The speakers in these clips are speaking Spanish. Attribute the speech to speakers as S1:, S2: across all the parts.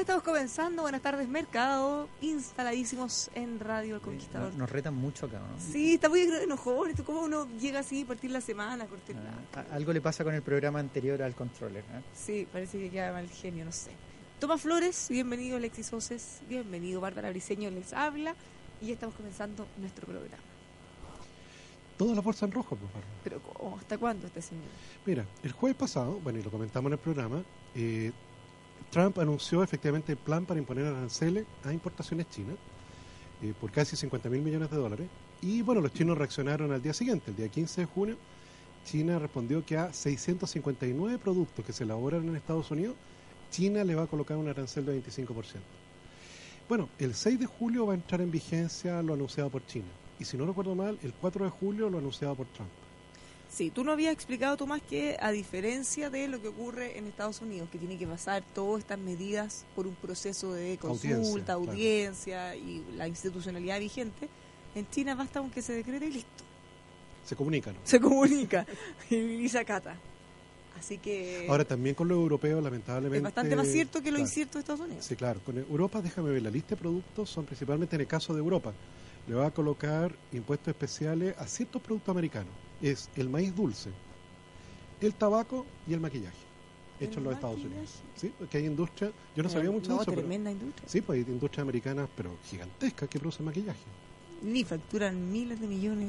S1: Estamos comenzando, buenas tardes Mercado, instaladísimos en Radio El Conquistador.
S2: Nos, nos retan mucho acá, ¿no?
S1: Sí, está muy enojón, esto cómo uno llega así, partir la semana, cortar la...
S2: Ah, a- algo le pasa con el programa anterior al controller. ¿eh?
S1: Sí, parece que queda mal genio, no sé. Tomás Flores, bienvenido Alexis Oces, bienvenido Bárbara Briseño les habla y ya estamos comenzando nuestro programa.
S3: Toda la fuerza en rojo, pues, Bárbara.
S1: Pero ¿cómo? ¿hasta cuándo este señor?
S3: Mira, el jueves pasado, bueno, y lo comentamos en el programa, eh, Trump anunció efectivamente el plan para imponer aranceles a importaciones chinas eh, por casi 50 mil millones de dólares. Y bueno, los chinos reaccionaron al día siguiente, el día 15 de junio. China respondió que a 659 productos que se elaboran en Estados Unidos, China le va a colocar un arancel de 25%. Bueno, el 6 de julio va a entrar en vigencia lo anunciado por China. Y si no recuerdo mal, el 4 de julio lo anunciado por Trump.
S1: Sí, tú no habías explicado, Tomás, que a diferencia de lo que ocurre en Estados Unidos, que tiene que pasar todas estas medidas por un proceso de consulta,
S3: Audiencia, claro.
S1: y la institucionalidad vigente, en China basta con que se decrete y listo.
S3: Se comunican.
S1: Se comunica y se acata. Así que
S3: Ahora también con los europeos, lamentablemente.
S1: es bastante más cierto que lo
S3: claro.
S1: incierto de Estados Unidos.
S3: Sí, claro. Con Europa, déjame ver, la lista de productos son principalmente en el caso de Europa. Le va a colocar impuestos especiales a ciertos productos americanos. Es el maíz dulce, el tabaco y el maquillaje, hecho en los Estados. Unidos. Sí, porque hay industria, yo no
S1: Pero
S3: sabía mucho
S1: no,
S3: de eso, pero
S1: tremenda industria.
S3: sí, pues hay industrias americanas, pero gigantescas que producen maquillaje.
S1: Ni facturan miles de millones.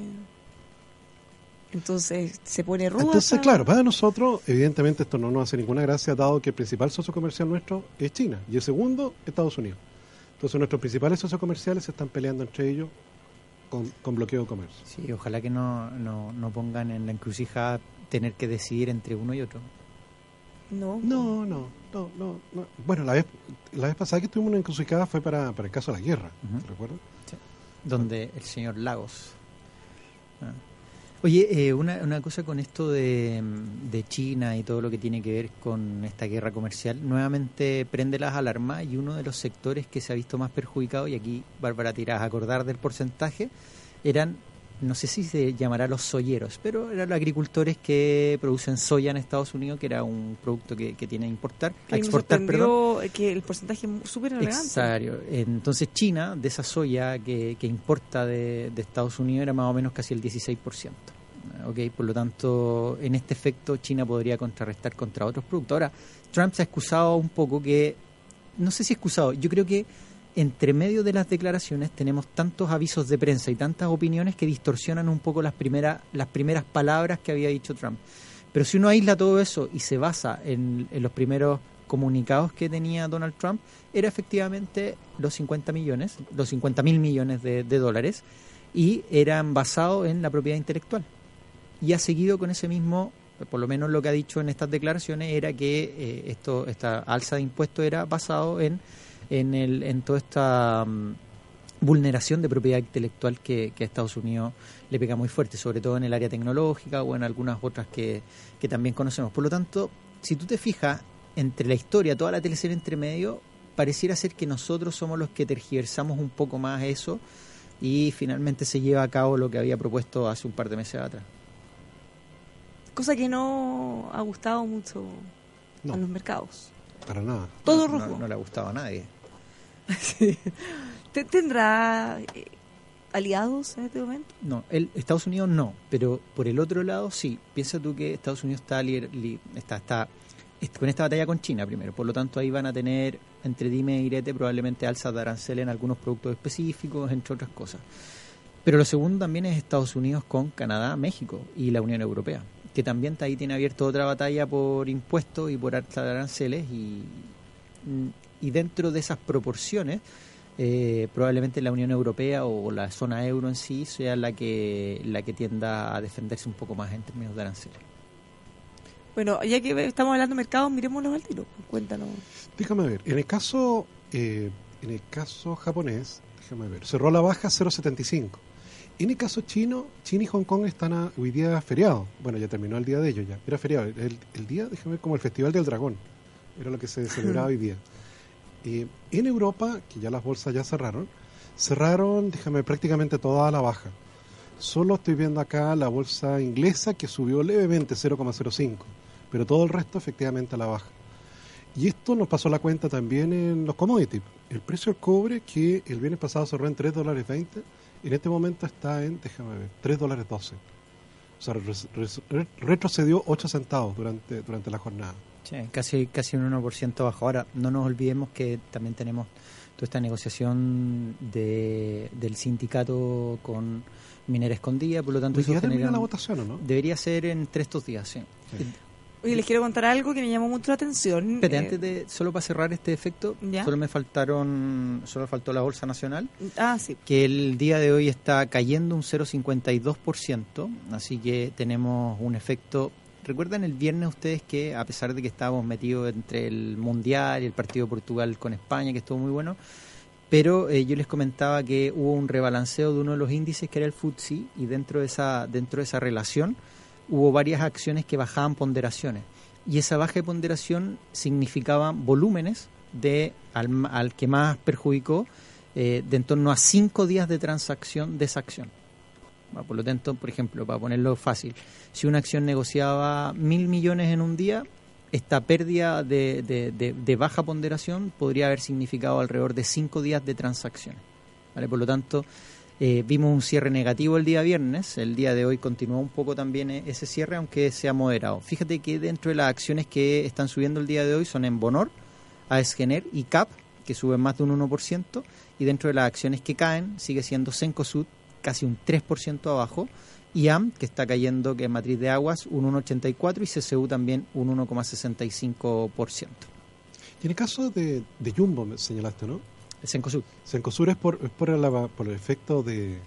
S1: Entonces se pone ruda.
S3: Entonces, claro, para nosotros, evidentemente esto no nos hace ninguna gracia, dado que el principal socio comercial nuestro es China y el segundo, Estados Unidos. Entonces, nuestros principales socios comerciales se están peleando entre ellos con, con bloqueo de comercio.
S2: Sí, ojalá que no, no, no pongan en la encrucijada tener que decidir entre uno y otro.
S1: No,
S3: No, no, no, no. no. Bueno, la vez, la vez pasada que estuvimos en una encrucijada fue para, para el caso de la guerra,
S2: Ujú.
S3: ¿recuerdas?
S2: donde el señor Lagos. Ah. Oye, eh, una, una cosa con esto de, de China y todo lo que tiene que ver con esta guerra comercial, nuevamente prende las alarmas y uno de los sectores que se ha visto más perjudicado, y aquí Bárbara te a acordar del porcentaje, eran, no sé si se llamará los soyeros, pero eran los agricultores que producen soya en Estados Unidos, que era un producto que, que tiene a importar,
S1: Que
S2: a exportar, perdón.
S1: que el porcentaje es súper.
S2: Exacto. Entonces China, de esa soya que, que importa de, de Estados Unidos, era más o menos casi el 16%. ¿ok? Por lo tanto, en este efecto, China podría contrarrestar contra otros productos. Ahora, Trump se ha excusado un poco que, no sé si excusado, yo creo que entre medio de las declaraciones tenemos tantos avisos de prensa y tantas opiniones que distorsionan un poco las primeras, las primeras palabras que había dicho Trump. Pero si uno aísla todo eso y se basa en, en los primeros comunicados que tenía Donald Trump, era efectivamente los 50 millones, los 50 mil millones de, de dólares, y eran basados en la propiedad intelectual. Y ha seguido con ese mismo, por lo menos lo que ha dicho en estas declaraciones, era que eh, esto, esta alza de impuestos era basado en, en, el, en toda esta mm, vulneración de propiedad intelectual que, que a Estados Unidos le pega muy fuerte, sobre todo en el área tecnológica o en algunas otras que, que también conocemos. Por lo tanto, si tú te fijas, entre la historia, toda la teleserie entre medio, pareciera ser que nosotros somos los que tergiversamos un poco más eso y finalmente se lleva a cabo lo que había propuesto hace un par de meses atrás.
S1: Cosa que no ha gustado mucho
S3: No.
S1: a los mercados.
S3: Para nada.
S1: Todo
S2: no,
S1: rojo.
S2: No, le ha gustado a nadie.
S1: Sí. ¿Te- ¿Tendrá eh, aliados en este momento?
S2: No, el, Estados Unidos no, pero por el otro lado sí. Piensa tú que Estados Unidos está, li- está, está est- con esta batalla con China primero, por lo tanto ahí van a tener entre dime y direte probablemente alzas de arancel en algunos productos específicos, entre otras cosas. Pero lo segundo también es Estados Unidos con Canadá, México y la Unión Europea, que también está ahí tiene abierto otra batalla por impuestos y por alza de aranceles y, y dentro de esas proporciones eh, probablemente la Unión Europea o la zona euro en sí sea la que la que tienda a defenderse un poco más en términos de aranceles.
S1: Bueno, ya que estamos hablando de mercados, miremoslos al tiro. Cuéntanos.
S3: Déjame ver, en el caso, eh, en el caso japonés, déjame ver, cerró a la baja 0,75. En el caso chino, China y Hong Kong están a- hoy día feriado. Bueno, ya terminó el día de ellos ya. Era feriado. El, el día, déjame ver, como el Festival del Dragón. Era lo que se celebraba hoy día. Eh, en Europa, que ya las bolsas ya cerraron, cerraron, déjame prácticamente toda a la baja. Solo estoy viendo acá la bolsa inglesa que subió levemente 0,05, pero todo el resto efectivamente a la baja. Y esto nos pasó la cuenta también en los commodities. El precio del cobre, que el viernes pasado cerró en 3 dólares 20, en este momento está en, déjame ver, 3 dólares 12. O sea, retrocedió 8 centavos durante, durante la jornada.
S2: Sí, casi, casi un 1% bajo. Ahora, no nos olvidemos que también tenemos toda esta negociación de, del sindicato con minera escondida, por lo tanto eso
S3: día termina
S2: genera-
S3: la votación, ¿o no?
S2: debería ser entre estos días, sí.
S3: Sí.
S1: Oye, les quiero contar algo que me llamó mucho la atención.
S2: Espérate,
S1: Eh,
S2: antes de, solo para cerrar este efecto,
S1: ¿Ya?
S2: solo me faltaron, solo faltó la Bolsa Nacional,
S1: Ah, sí.
S2: que el día de hoy está cayendo un 0,52%, así que tenemos un efecto... ¿Recuerdan el viernes ustedes que a pesar de que estábamos metidos entre el Mundial y el partido de Portugal con España, que estuvo muy bueno, pero eh, yo les comentaba que hubo un rebalanceo de uno de los índices que era el FTSE y dentro de esa, dentro de esa relación hubo varias acciones que bajaban ponderaciones y esa baja de ponderación significaba volúmenes de al, al que más perjudicó eh, de en torno a cinco días de transacción de esa acción. Por lo tanto, por ejemplo, para ponerlo fácil, si una acción negociaba mil millones en un día, esta pérdida de, baja ponderación podría haber significado alrededor de cinco días de transacciones. Por lo tanto, eh, vimos un cierre negativo el día viernes, el día de hoy continuó un poco también eh, ese cierre, aunque se ha moderado. Fíjate que dentro de las acciones que están subiendo el día de hoy son en Bonor, AESGENER y CAP, que suben más de un 1%, y dentro de las acciones que caen sigue siendo Cencosud, casi un 3% abajo, IAM, que está cayendo, que es matriz de aguas, un 1,84% y CCU también un 1,65%.
S3: Y en el caso de, de Jumbo, me señalaste, ¿no?
S2: El Cencosud.
S3: Sencosur es por, es por, la- por el efecto de,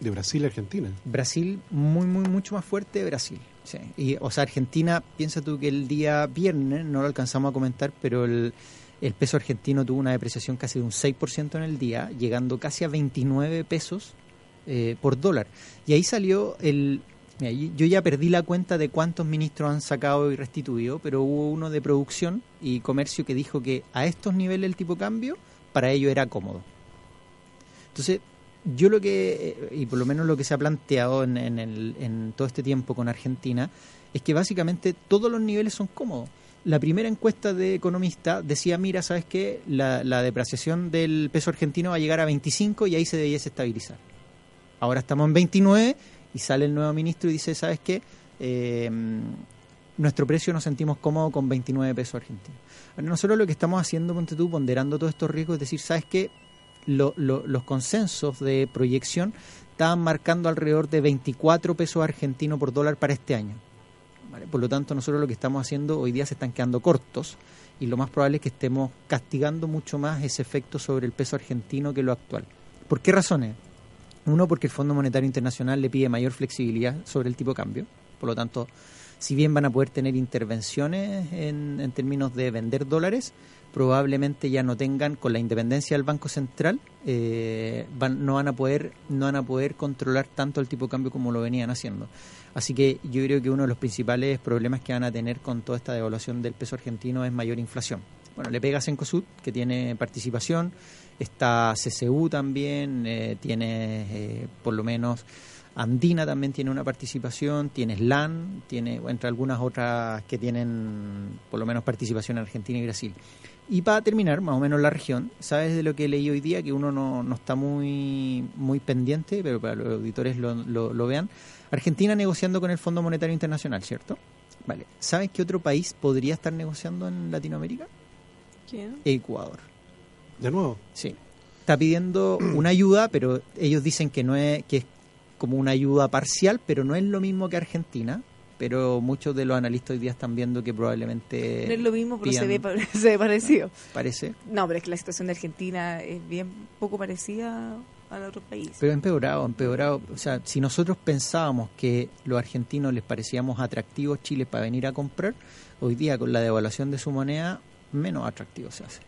S3: de Brasil y Argentina.
S2: Brasil, muy, muy, mucho más fuerte Brasil. Sí. Y, o sea, Argentina, piensa tú que el día viernes, no lo alcanzamos a comentar, pero el, el peso argentino tuvo una depreciación casi de un 6% en el día, llegando casi a 29 pesos eh, por dólar. Y ahí salió el... yo ya perdí la cuenta de cuántos ministros han sacado y restituido, pero hubo uno de producción y comercio que dijo que a estos niveles el tipo cambio para ello era cómodo. Entonces, yo lo que, eh, y por lo menos lo que se ha planteado en, en el- en todo este tiempo con Argentina, es que básicamente todos los niveles son cómodos. La primera encuesta de economista decía, mira, ¿sabes qué? La, la depreciación del peso argentino va a llegar a 25 y ahí se debiese estabilizar. Ahora estamos en 29 y sale el nuevo ministro y dice, ¿sabes qué? Eh, nuestro precio nos sentimos cómodos con 29 pesos argentinos. Nosotros lo que estamos haciendo, ponte tú, ponderando todos estos riesgos, es decir, ¿sabes qué? Lo- lo- los consensos de proyección estaban marcando alrededor de 24 pesos argentinos por dólar para este año. Por lo tanto, nosotros lo que estamos haciendo hoy día se están quedando cortos y lo más probable es que estemos castigando mucho más ese efecto sobre el peso argentino que lo actual. ¿Por qué razones? Uno, porque el Fondo Monetario Internacional le pide mayor flexibilidad sobre el tipo de cambio. Por lo tanto, si bien van a poder tener intervenciones en, en términos de vender dólares, probablemente ya no tengan, con la independencia del Banco Central, eh, van- no, van a poder, no van a poder controlar tanto el tipo de cambio como lo venían haciendo. Así que yo creo que uno de los principales problemas que van a tener con toda esta devaluación del peso argentino es mayor inflación. Bueno, le pega a Cencosud, que tiene participación, está CCU también, eh, tiene eh, por lo menos Andina también tiene una participación, tiene SLAN, tiene entre algunas otras que tienen por lo menos participación en Argentina y Brasil. Y para terminar, más o menos la región, ¿sabes de lo que leí hoy día? Que uno no, no está muy, muy pendiente, pero para los auditores lo, lo, lo vean. Argentina negociando con el Fondo Monetario Internacional, ¿cierto? Vale. ¿Sabes qué otro país podría estar negociando en Latinoamérica?
S1: ¿Quién?
S2: Ecuador.
S3: De nuevo,
S2: Sí. Está pidiendo una ayuda, pero ellos dicen que no es que es como una ayuda parcial, pero no es lo mismo que Argentina. Pero muchos de los analistas hoy día están viendo que probablemente
S1: no es lo mismo, pero se ve, se ve parecido.
S2: parece,
S1: No, pero es que la situación de Argentina es bien poco parecida a la de otros países.
S2: pero empeorado, empeorado. O sea, si nosotros pensábamos que los argentinos les parecíamos atractivos Chile para venir a comprar, hoy día con la devaluación de su moneda menos atractivo se hace.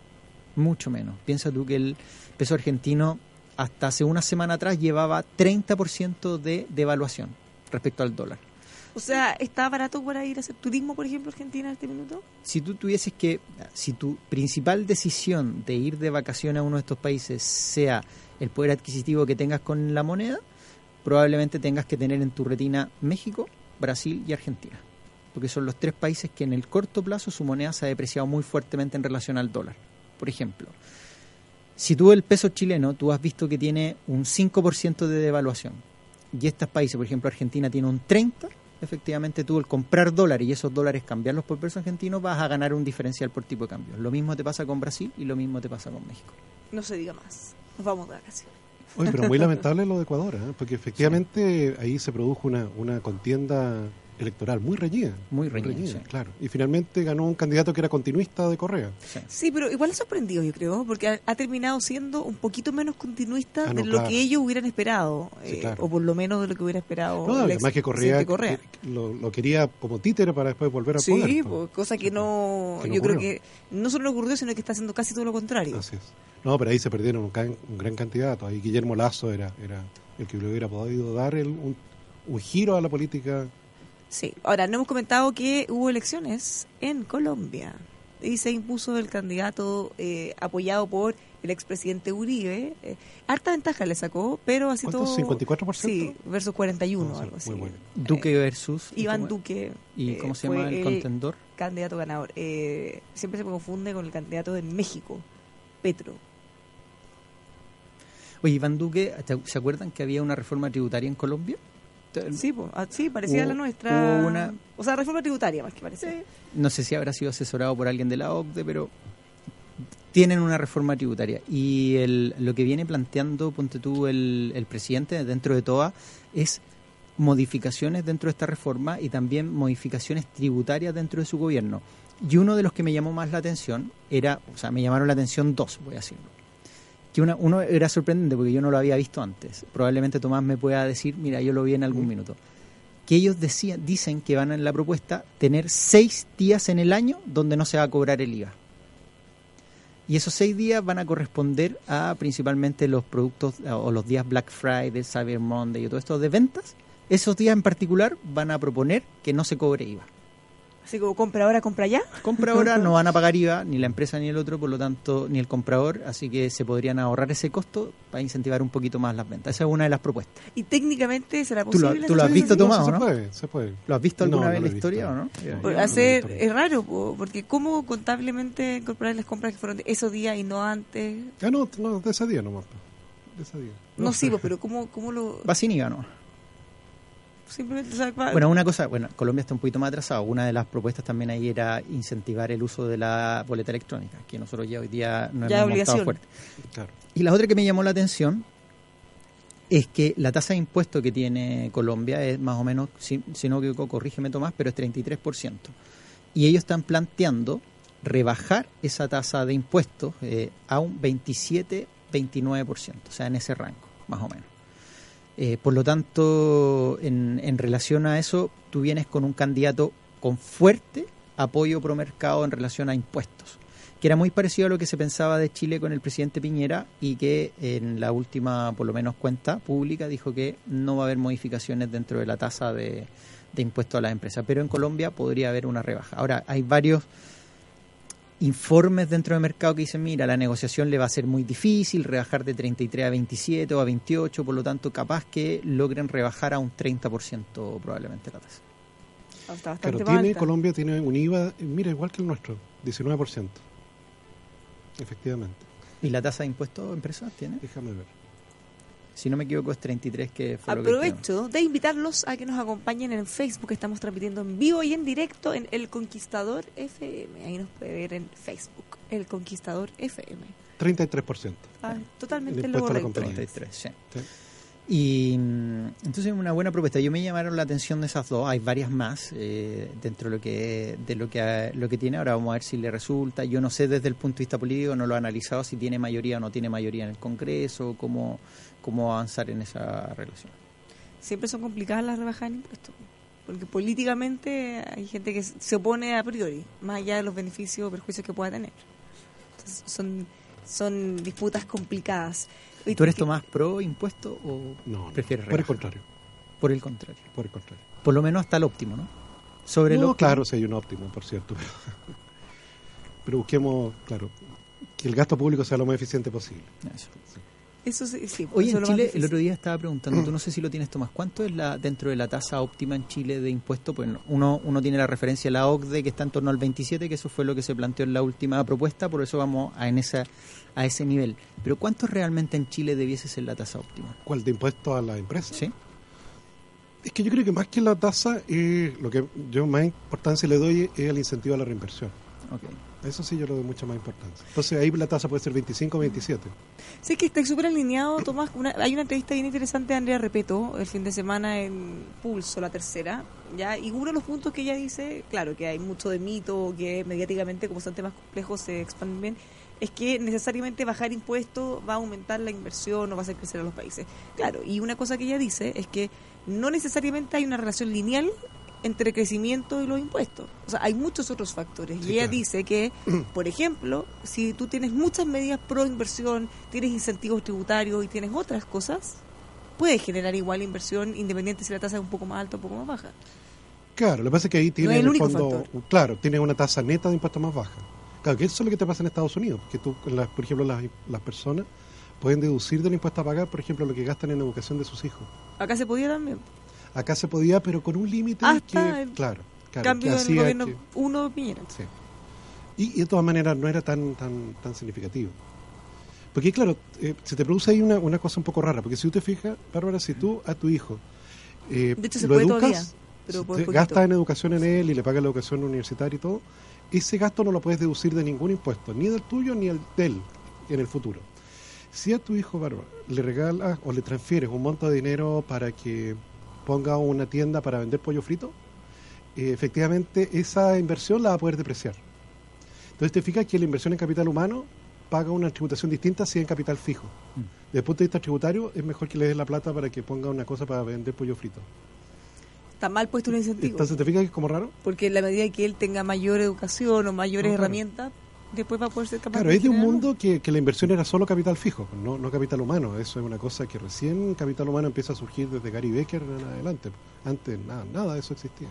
S2: Mucho menos. Piensa tú que el peso argentino hasta hace una semana atrás llevaba 30% de devaluación respecto al dólar.
S1: O sea, ¿está barato para ir a hacer turismo, por ejemplo, Argentina en este minuto?
S2: Si tú tuvieses que, si tu principal decisión de ir de vacaciones a uno de estos países sea el poder adquisitivo que tengas con la moneda, probablemente tengas que tener en tu retina México, Brasil y Argentina. Porque son los tres países que en el corto plazo su moneda se ha depreciado muy fuertemente en relación al dólar. Por ejemplo, si tú el peso chileno, tú has visto que tiene un 5% de devaluación. Y estos países, por ejemplo, Argentina tiene un 30%, efectivamente tú el comprar dólares y esos dólares cambiarlos por peso argentino vas a ganar un diferencial por tipo de cambio. Lo mismo te pasa con Brasil y lo mismo te pasa con México.
S1: No se diga más. Nos vamos de vacaciones.
S3: Oye, pero muy lamentable lo de Ecuador, ¿eh? porque efectivamente ahí se produjo una, una contienda electoral muy reñida.
S2: Muy reñida, sí.
S3: claro. Y finalmente ganó un candidato que era continuista de Correa.
S2: Sí.
S1: Sí, pero igual ha sorprendido, yo creo, porque ha, ha terminado siendo un poquito menos continuista
S3: Ah,
S1: de lo
S3: claro.
S1: que ellos hubieran esperado,
S3: Sí,
S1: eh, o por lo menos de lo que hubiera esperado.
S3: No, además que Correa,
S1: expresidente Correa.
S3: que- lo, lo quería como títere para después volver al
S1: Sí,
S3: poder.
S1: pues, cosa que no,
S3: Que no
S1: yo creo que no solo no ocurrió, sino que está haciendo casi todo lo contrario.
S3: Así es. No, pero ahí se perdieron un, can- un gran candidato. Ahí Guillermo Lazo era, era el que le hubiera podido dar el- un, un giro a la política.
S1: Sí, ahora no hemos comentado que hubo elecciones en Colombia y se impuso el candidato eh, apoyado por el expresidente Uribe. Eh, harta ventaja le sacó, pero así
S3: ¿Cuánto?
S1: todo...
S3: ¿54%?
S1: Sí, versus 41,
S3: No, sí,
S1: algo así.
S3: muy bueno.
S2: Duque versus...
S1: Eh, Iván
S2: ¿cómo-
S1: Duque.
S2: ¿Y
S1: eh,
S2: cómo se llama el contendor?
S1: candidato ganador. Eh, siempre se confunde con el candidato de México, Petro.
S2: Oye, Iván Duque, ¿te- ¿se acuerdan que había una reforma tributaria en Colombia?
S1: Sí, po, ah, sí, parecía la nuestra.
S2: una-
S1: O sea, reforma tributaria más que parecía.
S2: No sé si habrá sido asesorado por alguien de la OCDE, pero tienen una reforma tributaria. Y el- lo que viene planteando, ponte tú, el, el presidente dentro de TOA, es modificaciones dentro de esta reforma y también modificaciones tributarias dentro de su gobierno. Y uno de los que me llamó más la atención era, o sea, me llamaron la atención dos, voy a decirlo. Que una, uno era sorprendente porque yo no lo había visto antes. Probablemente Tomás me pueda decir, mira, yo lo vi en algún minuto. Que ellos decían, dicen que van en la propuesta tener seis días en el año donde no se va a cobrar el IVA. Y esos seis días van a corresponder a principalmente los productos eh, o los días Black Friday, Cyber Monday y todo esto de ventas. Esos días en particular van a proponer que no se cobre IVA.
S1: Así como compra ahora, compra ya.
S2: Compra ahora no van a pagar IVA, ni la empresa ni el otro, por lo tanto, ni el comprador, así que se podrían ahorrar ese costo para incentivar un poquito más las ventas. Esa es una de las propuestas.
S1: Y técnicamente será
S2: Tú lo-
S1: posible.
S2: tú lo has visto? Tomás,
S3: no,
S2: ¿o
S3: se
S2: no?
S3: puede, se puede.
S2: ¿Lo has visto
S3: No,
S2: alguna
S3: no
S2: vez en la historia o no?
S3: No.
S1: Por
S3: no
S1: hacer, es raro, po, porque ¿cómo contablemente incorporar las compras que fueron de esos días y no antes?
S3: Ah, no, no, de ese día nomás. De ese día.
S1: No, sí, po, pero ¿cómo, cómo lo...?
S2: Va sin IVA, ¿no?
S1: Simplemente, sea, va-
S2: Bueno, una cosa, bueno, Colombia está un poquito más atrasado. Una de las propuestas también ahí era incentivar el uso de la boleta electrónica, que nosotros ya hoy día no
S1: Ya
S2: hemos montado
S1: obligación.
S2: fuerte.
S3: Claro.
S2: Y la otra que me llamó la atención es que la tasa de impuesto que tiene Colombia es más o menos, si, si no equivoco, corrígeme Tomás, pero es 33%. Y ellos están planteando rebajar esa tasa de impuestos eh, a un 27-29%, o sea, en ese rango, más o menos. Eh, por lo tanto, en, en relación a eso, tú vienes con un candidato con fuerte apoyo pro mercado en relación a impuestos, que era muy parecido a lo que se pensaba de Chile con el presidente Piñera y que en la última, por lo menos, cuenta pública dijo que no va a haber modificaciones dentro de la tasa de, de impuestos a las empresas, pero en Colombia podría haber una rebaja. Ahora, hay varios informes dentro del mercado que dicen, mira, la negociación le va a ser muy difícil, rebajar de 33 a 27 o a 28, por lo tanto, capaz que logren rebajar a un 30% probablemente la tasa.
S1: está
S3: Claro,
S1: más
S3: tiene,
S1: alta.
S3: Colombia tiene un IVA, mira, igual que el nuestro, 19%. Efectivamente.
S2: ¿Y la tasa de impuestos a empresas tiene?
S3: Déjame ver.
S2: Si no me equivoco, es 33, que fue lo que.
S1: Aprovecho de invitarlos a que nos acompañen en Facebook. Estamos transmitiendo en vivo y en directo en El Conquistador FM. Ahí nos puede ver en Facebook, El Conquistador FM.
S3: 33%.
S1: Ah, totalmente
S3: El
S1: lo correcto.
S3: compañía.
S2: 33, sí.
S3: Sí.
S2: Y mm, entonces una buena propuesta. Yo me llamaron la atención de esas dos. Hay varias más eh, dentro de lo que de lo que lo que tiene. Ahora vamos a ver si le resulta. Yo no sé desde el punto de vista político, no lo he analizado si tiene mayoría o no tiene mayoría en el Congreso, cómo cómo avanzar en esa relación.
S1: Siempre son complicadas las rebajas de impuestos. Porque políticamente hay gente que se opone a priori, más allá de los beneficios o perjuicios que pueda tener. Entonces, son son disputas complicadas. Y
S2: ¿Tú eres
S1: que-
S2: Tomás pro impuesto o
S3: No,
S2: prefieres
S3: por el
S2: rebaja?
S3: contrario,
S2: Por el contrario.
S3: por el contrario.
S2: Por lo menos hasta el óptimo, ¿no? Sobre el
S3: No,
S2: óptimo.
S3: claro, sí hay un óptimo, por cierto. Pero, pero busquemos, claro, que el gasto público sea lo más eficiente posible.
S2: Eso.
S1: Eso sí, sí,
S2: Oye,
S1: eso
S2: en Chile, el otro día estaba preguntando, tú no sé si lo tienes, Tomás, ¿cuánto es la dentro de la tasa óptima en Chile de impuesto? Pues uno, uno tiene la referencia de la OCDE, que está en torno al 27, que eso fue lo que se planteó en la última propuesta, por eso vamos a, en esa, a ese nivel. Pero ¿cuánto realmente en Chile debiese ser la tasa óptima?
S3: ¿Cuál de impuesto a la empresa?
S2: ¿Sí?
S3: Es que yo creo que más que la tasa, eh, lo que yo más importancia le doy es el incentivo a la reinversión.
S2: Ok.
S3: Eso sí yo le doy mucha más importancia. Entonces ahí la tasa puede ser 25 o 27.
S1: Sí, que está súper alineado, Tomás. Una- hay una entrevista bien interesante de Andrea Repeto el fin de semana en Pulso, la tercera. ya Y uno de los puntos que ella dice, claro, que hay mucho de mito, que mediáticamente, como son temas complejos, se expanden bien, es que necesariamente bajar impuestos va a aumentar la inversión o va a hacer crecer a los países. Claro, y una cosa que ella dice es que no necesariamente hay una relación lineal entre crecimiento y los impuestos. O sea, hay muchos otros factores.
S3: Sí,
S1: y ella
S3: claro.
S1: dice que, por ejemplo, si tú tienes muchas medidas pro inversión, tienes incentivos tributarios y tienes otras cosas, puedes generar igual inversión independiente si la tasa es un poco más alta o un poco más baja.
S3: Claro, lo que pasa es que ahí tiene
S1: es el
S3: el fondo,
S1: factor.
S3: claro, tiene una tasa neta de impuestos más baja. Claro, que eso es lo que te pasa en Estados Unidos, que tú, las- por ejemplo, las, las personas pueden deducir del impuesto a pagar, por ejemplo, lo que gastan en educación de sus hijos.
S1: Acá se podía también.
S3: Acá se podía, pero con un límite
S1: Hasta
S3: que, claro, claro,
S1: Cambio
S3: que
S1: gobierno
S3: que-
S1: uno Piñera.
S3: Sí. Y, y de todas maneras no era tan tan tan significativo. Porque claro, eh, se te produce ahí una, una cosa un poco rara, porque si tú te fijas, Bárbara, si tú a tu hijo eh,
S1: De hecho, se
S3: lo
S1: puede
S3: educas,
S1: todavía, pero
S3: te gastas en educación en él y le pagas la educación universitaria y todo, ese gasto no lo puedes deducir de ningún impuesto, ni del tuyo ni el de él en el futuro. Si a tu hijo, Bárbara, le regalas o le transfieres un monto de dinero para que ponga una tienda para vender pollo frito, eh, efectivamente esa inversión la va a poder depreciar. Entonces te fijas que la inversión en capital humano paga una tributación distinta si es en capital fijo. Desde el punto de vista tributario es mejor que le des la plata para que ponga una cosa para vender pollo frito.
S1: Está mal puesto el incentivo.
S3: Entonces te fijas que es como raro.
S1: porque en la medida que él tenga mayor educación o mayores
S3: No, claro.
S1: Después va a poder ser capaz
S3: Claro,
S1: de
S3: es de un mundo que, que la inversión era solo capital fijo, no, no capital humano. Eso es una cosa que recién capital humano empieza a surgir desde Gary Becker en adelante. Antes nada, nada de eso existía.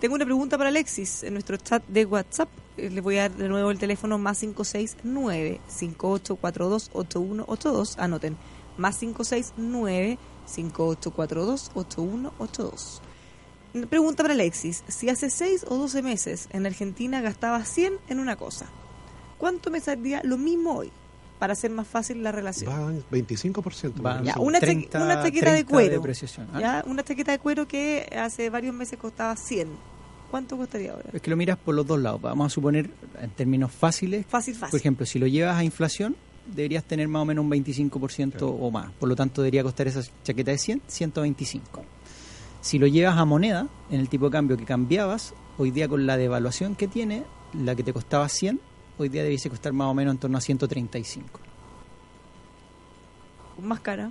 S1: Tengo una pregunta para Alexis en nuestro chat de WhatsApp. Eh, Le voy a dar de nuevo el teléfono más 569-5842-8182. Anoten, más 569-5842-8182. Una Pregunta para Alexis. Si hace 6 o 12 meses en Argentina gastaba 100 en una cosa, ¿cuánto me saldría lo mismo hoy? Para hacer más fácil la relación.
S3: Va 25%.
S2: Va,
S1: Ya,
S3: Eso.
S1: una, cha-
S2: 30,
S1: una chaqueta de
S2: 30
S1: cuero.
S2: Ah,
S1: Ya, una chaqueta de cuero que hace varios meses costaba 100. ¿Cuánto costaría ahora?
S2: Es que lo miras por los dos lados. Vamos a suponer, en términos fáciles,
S1: Fácil, fácil.
S2: Por ejemplo, si lo llevas a inflación, deberías tener más o menos un 25%
S3: Claro.
S2: o más. Por lo tanto, debería costar esa chaqueta de 100, 125. Si lo llevas a moneda, en el tipo de cambio que cambiabas, hoy día con la devaluación que tiene, la que te costaba 100, hoy día debiese costar más o menos en torno a 135.
S1: más cara.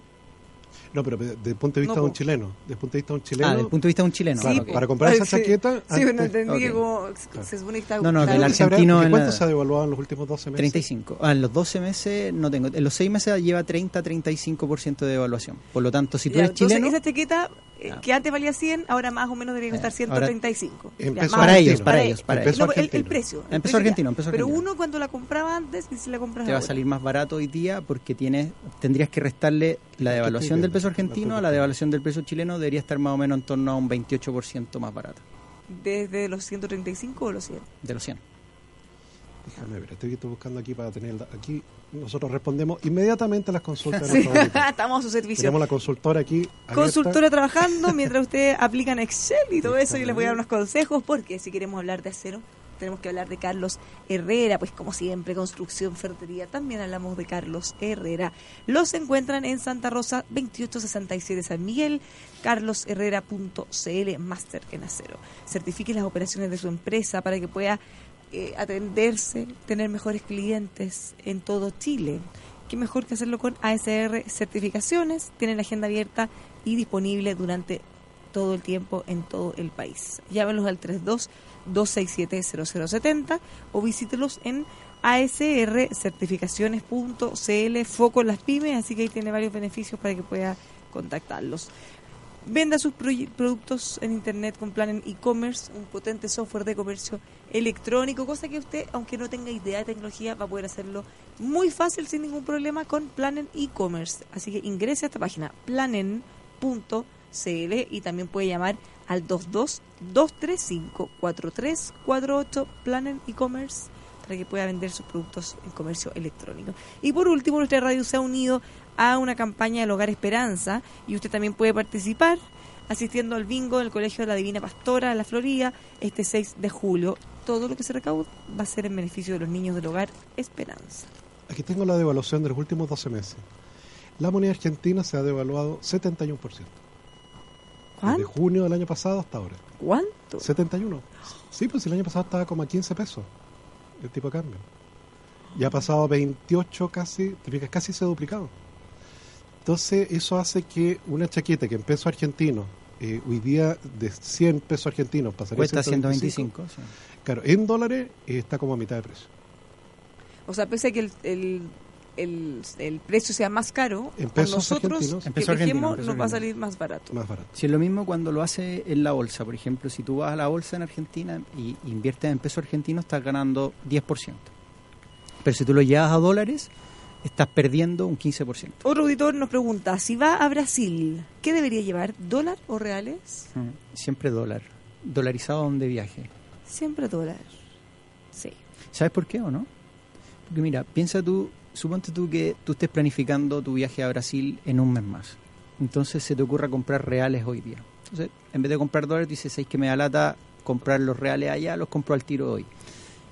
S3: No, pero desde el punto de vista
S1: No,
S3: de un chileno. Desde el punto de vista de un chileno.
S2: ah, desde el punto de vista de un chileno.
S3: para,
S2: ah, ok.
S3: para comprar esa
S1: Sí.
S3: chaqueta.
S1: Sí, pero no
S3: antes-
S1: entendí
S2: ok.
S1: que como
S3: Claro.
S1: se supone que está
S2: No, no,
S1: claro,
S2: del
S3: ¿Cuánto se habrá-
S2: argentino en
S3: ¿Cuánto
S2: la-
S3: se ha devaluado en los últimos 12 meses?
S2: 35. Ah, en los 12 meses no tengo. En los 6 meses lleva 30-35% de devaluación. Por lo tanto, si tú
S1: Ya,
S2: eres
S1: entonces,
S2: chileno,
S1: esa chaqueta eh,
S2: Ah.
S1: que antes valía 100, ahora más o menos debería costar
S2: Eh, ahora-
S1: 135.
S3: En
S1: Ya,
S3: peso
S1: más
S2: para ellos, para ellos, para
S3: peso
S1: No, el, el precio. el precio ya.
S2: argentino,
S1: Pero
S2: argentino.
S1: uno cuando la compraba antes y si la compras
S2: te va a salir más barato hoy día porque tienes tendrías que restarle la devaluación del peso argentino a la devaluación del peso chileno debería estar más o menos en torno a un 28% más barato
S1: Desde los 135 o los 100.
S2: de los 100.
S3: Déjame ver, estoy buscando aquí para tener. Aquí nosotros respondemos inmediatamente a las consultas.
S1: Sí. Estamos a su servicio.
S3: Tenemos la consultora aquí. abierta.
S1: Consultora trabajando mientras ustedes aplican Excel y todo eso. Yo les voy a dar unos consejos porque si queremos hablar de acero, tenemos que hablar de Carlos Herrera, pues como siempre, construcción, ferretería. También hablamos de Carlos Herrera. Los encuentran en Santa Rosa 2867 San Miguel, carlosherrera.cl, máster en acero. Certifique las operaciones de su empresa para que pueda eh, atenderse, tener mejores clientes en todo Chile. Qué mejor que hacerlo con ASR Certificaciones. Tienen la agenda abierta y disponible durante todo el tiempo en todo el país. Llámenlos al 32 267 0070 o visítelos en ASR certificaciones.cl foco en las pymes, así que ahí tiene varios beneficios para que pueda contactarlos. Venda sus productos en internet con Planen e-commerce, un potente software de comercio electrónico, cosa que usted, aunque no tenga idea de tecnología, va a poder hacerlo muy fácil sin ningún problema con Planen e-commerce. Así que ingrese a esta página planen.cl y también puede llamar al 22 235 4348 Planen e-commerce para que pueda vender sus productos en comercio electrónico. Y por último, nuestra radio se ha unido a una campaña del Hogar Esperanza y usted también puede participar asistiendo al bingo del Colegio de la Divina Pastora de la Florida este 6 de julio. Todo lo que se recaude va a ser en beneficio de los niños del Hogar Esperanza.
S3: Aquí tengo la devaluación de los últimos 12 meses. La moneda argentina se ha devaluado 71%. Desde
S1: ¿Cuánto?
S3: junio del año pasado hasta ahora.
S1: ¿Cuánto?
S3: 71. Sí, pues el año pasado estaba como a 15 pesos el tipo de cambio. Ya ha pasado a 28 casi, te fijas, casi se ha duplicado. Entonces eso hace que una chaqueta que en peso argentino, eh, hoy día de 100 pesos argentinos pasaría
S2: Cuesta
S3: a 125.
S2: 125. sí.
S3: Claro, en dólares eh, está como a mitad de precio.
S1: O sea, pese a que el, el, el, el precio sea más caro,
S3: En
S1: con
S3: pesos
S1: nosotros
S3: argentinos.
S1: Que dejemos nos va a salir más barato.
S3: Más barato.
S2: Si es lo mismo cuando lo hace en la bolsa, por ejemplo, si tú vas a la bolsa en Argentina y inviertes en peso argentino, estás ganando 10%. Pero si tú lo llevas a dólares, estás perdiendo un 15%.
S1: Otro auditor nos pregunta, si va a Brasil, ¿qué debería llevar? ¿Dólar o reales?
S2: Mm, Siempre dólar. Dolarizado donde viaje.
S1: Siempre dólar. Sí.
S2: ¿Sabes por qué o no? Porque mira, piensa tú, suponte tú que tú estés planificando tu viaje a Brasil en un mes más. Entonces se te ocurra comprar reales hoy día. Entonces, en vez de comprar dólares, dices, ¿sabes que me da lata comprar los reales allá? Los compro al tiro hoy.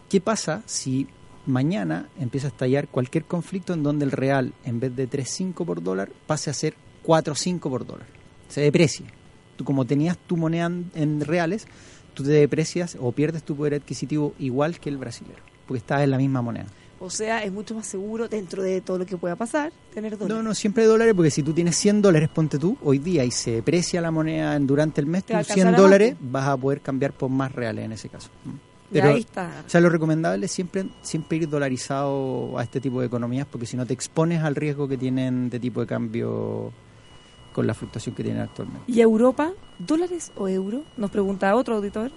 S2: ¿Qué pasa si mañana empieza a estallar cualquier conflicto en donde el real, en vez de 3.5 por dólar, pase a ser 4.5 por dólar? Se deprecie. Tú como tenías tu moneda en reales, tú te deprecias o pierdes tu poder adquisitivo igual que el brasilero, porque estás en la misma moneda.
S1: O sea, es mucho más seguro dentro de todo lo que pueda pasar tener dólares.
S2: No, no, siempre dólares, porque si tú tienes 100 dólares, ponte tú, hoy día y se deprecia la moneda durante el mes,
S1: alcanzar
S2: 100
S1: a
S2: dólares vas a poder cambiar por más reales en ese caso. Mm.
S1: Ya
S2: Pero,
S1: ahí está.
S2: o sea, lo recomendable es siempre, siempre ir dolarizado a este tipo de economías, porque si no te expones al riesgo que tienen de tipo de cambio con la fluctuación que tienen actualmente.
S1: ¿Y Europa? ¿Dólares o euro? Nos pregunta otro auditor.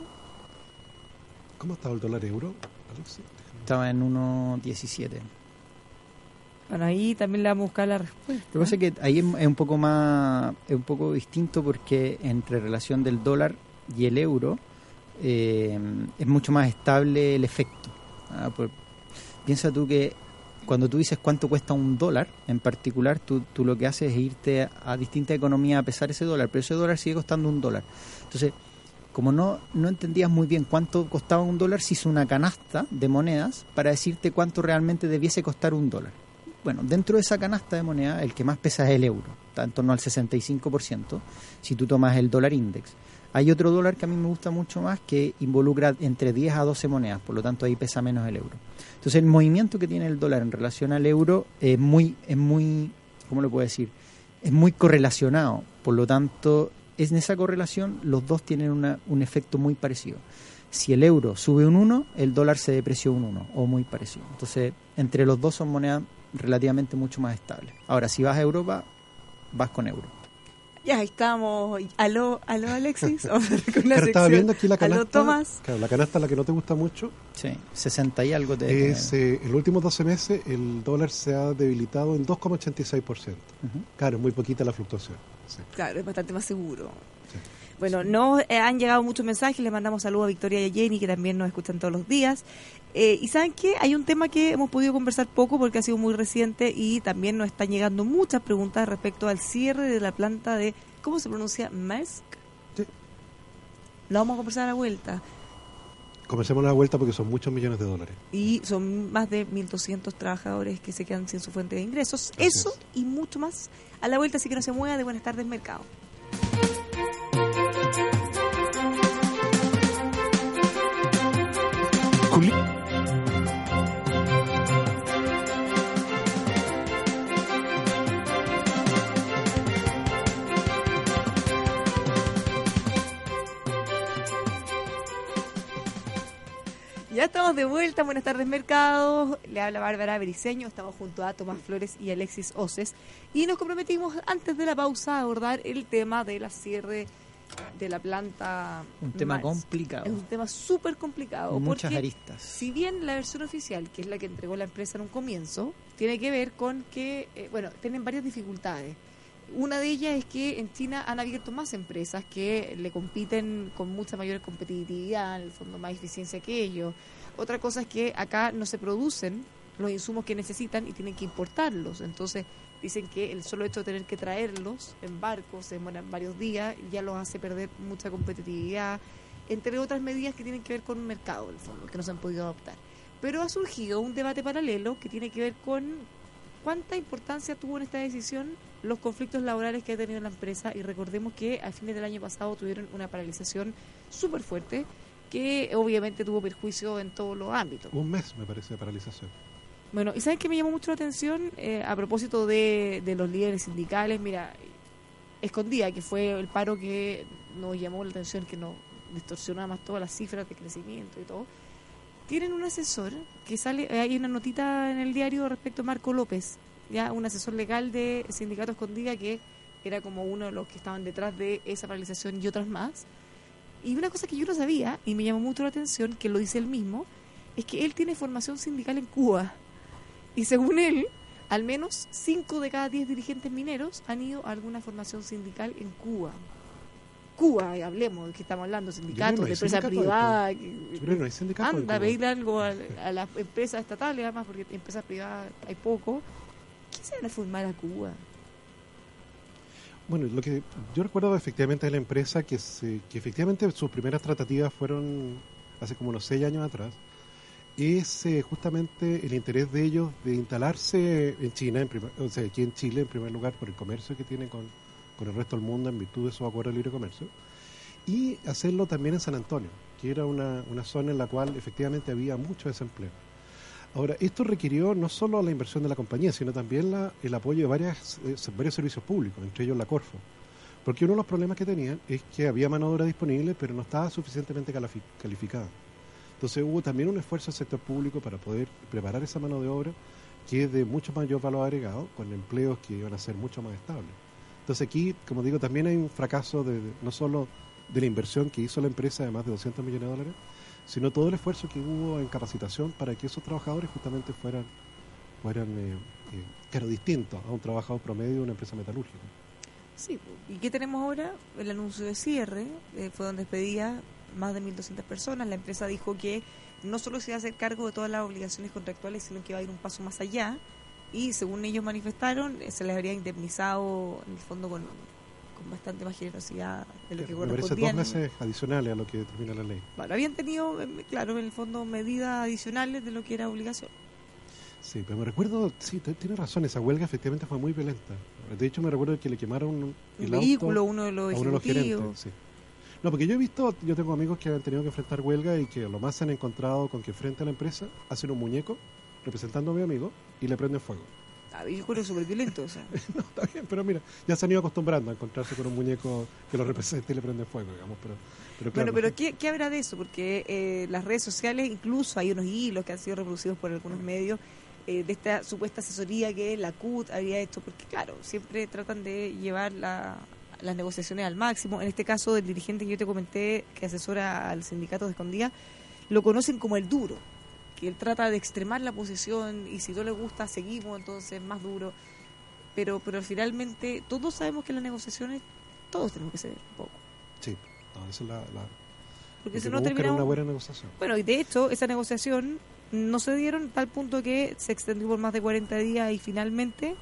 S3: ¿Cómo está el dólar euro? Alexis?
S2: Estaba en 1.17.
S1: Bueno, ahí también le vamos a buscar la respuesta.
S2: Lo que pasa es que ahí es un poco más, es un poco distinto porque entre relación del dólar y el euro eh, es mucho más estable el efecto. Ah, por- piensa tú que cuando tú dices cuánto cuesta un dólar, en particular, tú, tú lo que haces es irte a, a distintas economías a pesar ese dólar, pero ese dólar sigue costando un dólar. Entonces, como no, no entendías muy bien cuánto costaba un dólar, se hizo una canasta de monedas para decirte cuánto realmente debiese costar un dólar. Bueno, dentro de esa canasta de moneda, el que más pesa es el euro, está en torno al 65%, si tú tomas el dólar index. Hay otro dólar que a mí me gusta mucho más que involucra entre 10 a 12 monedas, por lo tanto ahí pesa menos el euro. Entonces el movimiento que tiene el dólar en relación al euro es muy, es muy, ¿cómo lo puedo decir? Es muy correlacionado, por lo tanto, en esa correlación los dos tienen una- un efecto muy parecido. Si el euro sube un 1, el dólar se depreció un 1, o muy parecido. Entonces, entre los dos son monedas relativamente mucho más estables. Ahora, si vas a Europa, vas con euro.
S1: Ya estamos. Aló, aló Alexis. Vamos a con
S3: Claro, estaba viendo aquí la
S1: Aló
S3: canasta.
S1: Tomás.
S3: Claro, la canasta la que no te gusta mucho
S2: Sí, 60 y algo te...
S3: es eh, en los últimos 12 meses el dólar se ha debilitado en 2,86%.
S2: Ujú.
S3: Claro, es muy poquita la fluctuación. Sí.
S1: Claro, es bastante más seguro.
S3: Sí.
S1: Bueno, no eh, han llegado muchos mensajes, les mandamos saludos a Victoria y a Jenny, que también nos escuchan todos los días. Eh, y saben qué, hay un tema que hemos podido conversar poco porque ha sido muy reciente y también nos están llegando muchas preguntas respecto al cierre de la planta de, ¿cómo se pronuncia? Maersk.
S3: Sí.
S1: Lo vamos a conversar a la vuelta.
S3: Comencemos la vuelta porque son muchos millones de dólares.
S1: Y son más de 1.200 trabajadores que se quedan sin su fuente de ingresos. Eso y mucho más a la vuelta, así que no se mueva de Buenas tardes Mercado. Ya estamos de vuelta, buenas tardes mercados, le habla Bárbara Bericeño, estamos junto a Tomás Flores y Alexis Oces y nos comprometimos antes de la pausa a abordar el tema de la cierre de la planta.
S2: Un tema
S1: Mars.
S2: complicado.
S1: Es un tema súper complicado.
S2: Muchas
S1: porque
S2: aristas.
S1: Si bien la versión oficial, que es la que entregó la empresa en un comienzo, tiene que ver con que, eh, bueno, tienen varias dificultades. Una de ellas es que en China han abierto más empresas que le compiten con mucha mayor competitividad, en el fondo más eficiencia que ellos. Otra cosa es que acá no se producen los insumos que necesitan y tienen que importarlos. Entonces dicen que el solo hecho de tener que traerlos en barcos, se demoran varios días, ya los hace perder mucha competitividad, entre otras medidas que tienen que ver con un mercado, en el fondo, que no se han podido adoptar. Pero ha surgido un debate paralelo que tiene que ver con cuánta importancia tuvo en esta decisión los conflictos laborales que ha tenido la empresa y recordemos que a fines del año pasado tuvieron una paralización súper fuerte que obviamente tuvo perjuicio en todos los ámbitos.
S3: Un mes, me parece, de paralización.
S1: Bueno, y ¿saben qué me llamó mucho la atención? Eh, a propósito de, de los líderes sindicales, mira, escondía que fue el paro que nos llamó la atención, que nos distorsionaba más todas las cifras de crecimiento y todo. Tienen un asesor que sale, eh, hay una notita en el diario respecto a Marco López, ya un asesor legal de Sindicato Escondida que era como uno de los que estaban detrás de esa paralización y otras más. Y una cosa que yo no sabía y me llamó mucho la atención, que lo dice él mismo, es que él tiene formación sindical en Cuba. Y según él, al menos 5 de cada 10 dirigentes mineros han ido a alguna formación sindical en Cuba. Cuba, y hablemos de que estamos hablando, sindicatos,
S3: no
S1: de empresa
S3: sindicato
S1: privada.
S3: Que no hay sindicato
S1: Anda, pedirle algo a, a las empresas estatales, además, porque empresas privadas hay poco. ¿Quién se van a formar a Cuba?
S3: Bueno, lo que yo recuerdo efectivamente de la empresa que, se, que efectivamente sus primeras tratativas fueron hace como unos seis años atrás, es eh, justamente el interés de ellos de instalarse en China, en primer- o sea, aquí en Chile en primer lugar por el comercio que tienen con, con el resto del mundo en virtud de su acuerdo de libre comercio, y hacerlo también en San Antonio, que era una, una zona en la cual efectivamente había mucho desempleo. Ahora, esto requirió no solo la inversión de la compañía, sino también la- el apoyo de varias, eh, varios servicios públicos, entre ellos la Corfo. Porque uno de los problemas que tenían es que había mano de obra disponible, pero no estaba suficientemente califi- calificada. Entonces hubo también un esfuerzo del sector público para poder preparar esa mano de obra que es de mucho mayor valor agregado, con empleos que iban a ser mucho más estables. Entonces aquí, como digo, también hay un fracaso de, no solo de la inversión que hizo la empresa de más de 200 millones de dólares, sino todo el esfuerzo que hubo en capacitación para que esos trabajadores justamente fueran, fueran eh, eh, claro, distintos a un trabajador promedio de una empresa metalúrgica.
S1: Sí, ¿y qué tenemos ahora? El anuncio de cierre, eh, fue donde despedía más de 1.200 personas. La empresa dijo que no solo se iba a hacer cargo de todas las obligaciones contractuales, sino que iba a ir un paso más allá. Y según ellos manifestaron, eh, se les habría indemnizado en el fondo con, con bastante más generosidad de lo que
S3: Me parece dos
S1: correspondía.
S3: meses adicionales a lo que determina la ley.
S1: Bueno, habían tenido, eh, claro, en el fondo medidas adicionales de lo que era obligación.
S3: Sí, pero me recuerdo, sí, tiene razón, esa huelga efectivamente fue muy violenta. De hecho, me recuerdo que le quemaron un,
S1: Un
S3: el
S1: vehículo,
S3: auto
S1: uno de los
S3: a uno de los gerentes. sí. No, porque yo he visto, yo tengo amigos que han tenido que enfrentar huelga y que lo más se han encontrado con que frente a la empresa hacen un muñeco representando a mi amigo y le prenden fuego.
S1: Ah, yo creo súper violento. O sea.
S3: No, está bien, pero mira, ya se han ido acostumbrando a encontrarse con un muñeco que lo represente y le prenden fuego, digamos. Pero, pero claro,
S1: Bueno, pero ¿qué, qué habrá de eso? Porque eh, las redes sociales, incluso hay unos hilos que han sido reproducidos por algunos medios eh, de esta supuesta asesoría que la CUT había hecho, porque claro, siempre tratan de llevar la- las negociaciones al máximo. En este caso, del dirigente que yo te comenté, que asesora al sindicato de Escondida, lo conocen como el duro, que él trata de extremar la posición y si no le gusta, seguimos, entonces más duro. Pero, pero finalmente, todos sabemos que las negociaciones todos tenemos que ceder un poco.
S3: sí, no, esa es la, la
S1: Porque si no terminamos...
S3: una buena negociación.
S1: Bueno, y de hecho, esa negociación no se dieron tal punto que se extendió por más de 40 días y finalmente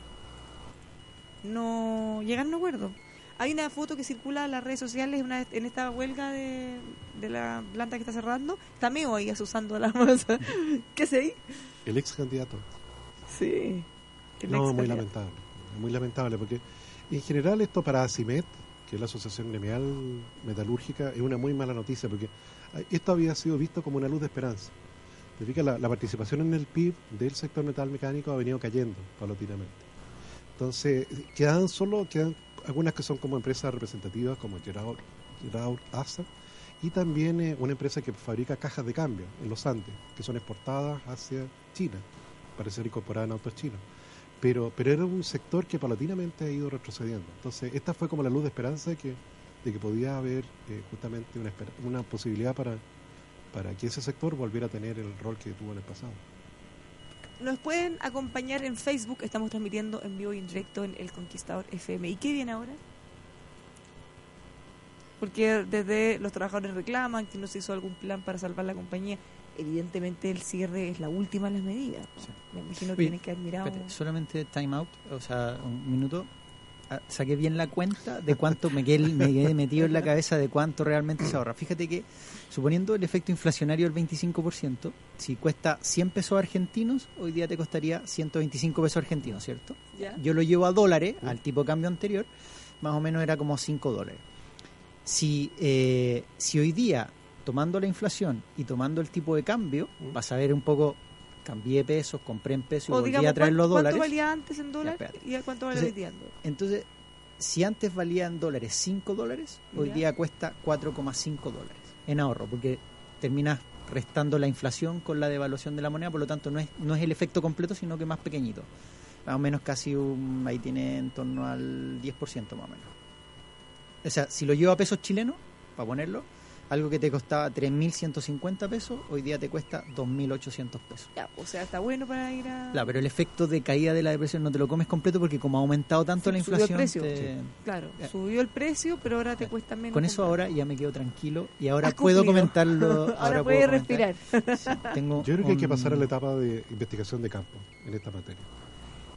S1: no llegaron a un acuerdo. Hay una foto que circula en las redes sociales una, en esta huelga de, de la planta que está cerrando. Está Meo ahí asusando la masa. ¿Qué sé ahí?
S3: El ex candidato.
S1: Sí. El
S3: No,
S1: ex
S3: muy lamentable, muy lamentable, porque en general esto para ACIMET, que es la Asociación Gremial Metalúrgica, es una muy mala noticia, porque esto había sido visto como una luz de esperanza. Te fijas, La, la participación en el PIB del sector metal mecánico ha venido cayendo paulatinamente. Entonces, quedan solo, quedan algunas que son como empresas representativas, como Geraud ASA, y también eh, una empresa que fabrica cajas de cambio en los Andes, que son exportadas hacia China, para ser incorporadas en autos chinos. Pero, pero era un sector que paulatinamente ha ido retrocediendo. Entonces, esta fue como la luz de esperanza de que, de que podía haber eh, justamente una, una posibilidad para, para que ese sector volviera a tener el rol que tuvo en el pasado.
S1: Nos pueden acompañar en Facebook, estamos transmitiendo en vivo y en directo en El Conquistador FM. ¿Y qué viene ahora? Porque desde los trabajadores reclaman que no se hizo algún plan para salvar la compañía. Evidentemente el cierre es la última de las medidas.
S2: Sí.
S1: Me imagino que tienen que.
S2: Espérate, solamente time out, o sea, un minuto. Ah, Saqué bien la cuenta de cuánto me quedé, me quedé metido en la cabeza de cuánto realmente se ahorra. Fíjate que, suponiendo el efecto inflacionario del 25%, si cuesta 100 pesos argentinos, hoy día te costaría 125 pesos argentinos, ¿cierto?
S1: ¿Ya?
S2: Yo lo llevo a dólares, al tipo de cambio anterior, más o menos era como 5 dólares. Si, eh, si hoy día, tomando la inflación y tomando el tipo de cambio,
S3: Mm.
S2: vas a ver un poco, cambié pesos, compré en pesos y
S1: O
S2: volví
S1: digamos,
S2: a traer los
S1: ¿cuánto, cuánto
S2: dólares.
S1: valía antes en dólares y a cuánto vale hoy dólares?
S2: Entonces, si antes valía en dólares 5 dólares, hoy día cuesta 4,5 dólares en ahorro, porque terminas restando la inflación con la devaluación de la moneda, por lo tanto no es, no es el efecto completo, sino que más pequeñito. Más o menos casi un, ahí tiene en torno al 10% más o menos. O sea, si lo llevo a pesos chilenos, para ponerlo, algo que te costaba 3.150 pesos, hoy día te cuesta 2.800 pesos.
S1: Ya, o sea, está bueno para ir a...
S2: Claro, pero el efecto de caída de la depresión no te lo comes completo porque como ha aumentado tanto
S1: Sí,
S2: la
S1: subió el
S2: inflación,
S1: precio.
S2: te-
S1: Claro,
S2: Ya.
S1: subió el precio, pero ahora te
S2: Ya.
S1: cuesta menos.
S2: con eso
S1: comprar.
S2: ahora ya me quedo tranquilo y ahora puedo comentarlo.
S1: Ahora,
S2: Ahora,
S1: puedes respirar.
S2: Sí, tengo
S3: Yo creo que hay que pasar a la etapa de investigación de campo en esta materia.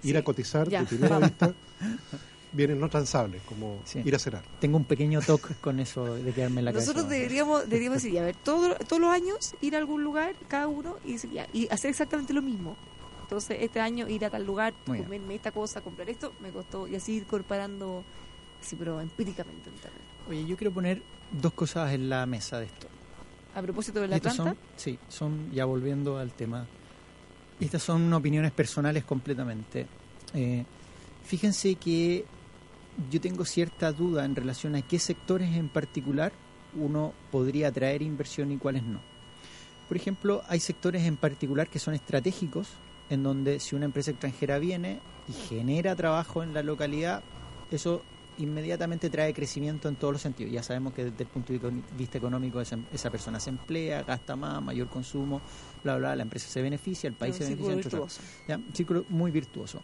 S3: Ir
S1: Sí.
S3: a cotizar
S1: Ya,
S3: de primera vista vienen no transables, como
S2: Sí.
S3: ir a cenar.
S2: Tengo un pequeño toque con eso de quedarme en la
S1: Nosotros
S2: cabeza.
S1: deberíamos, deberíamos decir, a ver, todo- todos los años ir a algún lugar, cada uno, y, decir, ya, y hacer exactamente lo mismo. Entonces, este año ir a tal lugar,
S2: Muy bien.
S1: comerme esta cosa, comprar esto, me costó, y así ir comparando, así, pero empíricamente. en terreno.
S2: Oye, yo quiero poner dos cosas en la mesa de esto.
S1: A propósito de la
S2: Estas
S1: planta,
S2: son, sí, son, ya volviendo al tema, estas son opiniones personales completamente. Eh, fíjense que yo tengo cierta duda en relación a qué sectores en particular uno podría atraer inversión y cuáles no. Por ejemplo, hay sectores en particular que son estratégicos, en donde si una empresa extranjera viene y genera trabajo en la localidad, eso inmediatamente trae crecimiento en todos los sentidos. Ya sabemos que desde el punto de vista económico esa, esa persona se emplea, gasta más, mayor consumo, bla, bla, la empresa se beneficia, el país
S1: un
S2: se
S1: círculo
S2: beneficia. entre otras
S1: virtuoso.
S2: ya, un círculo muy virtuoso.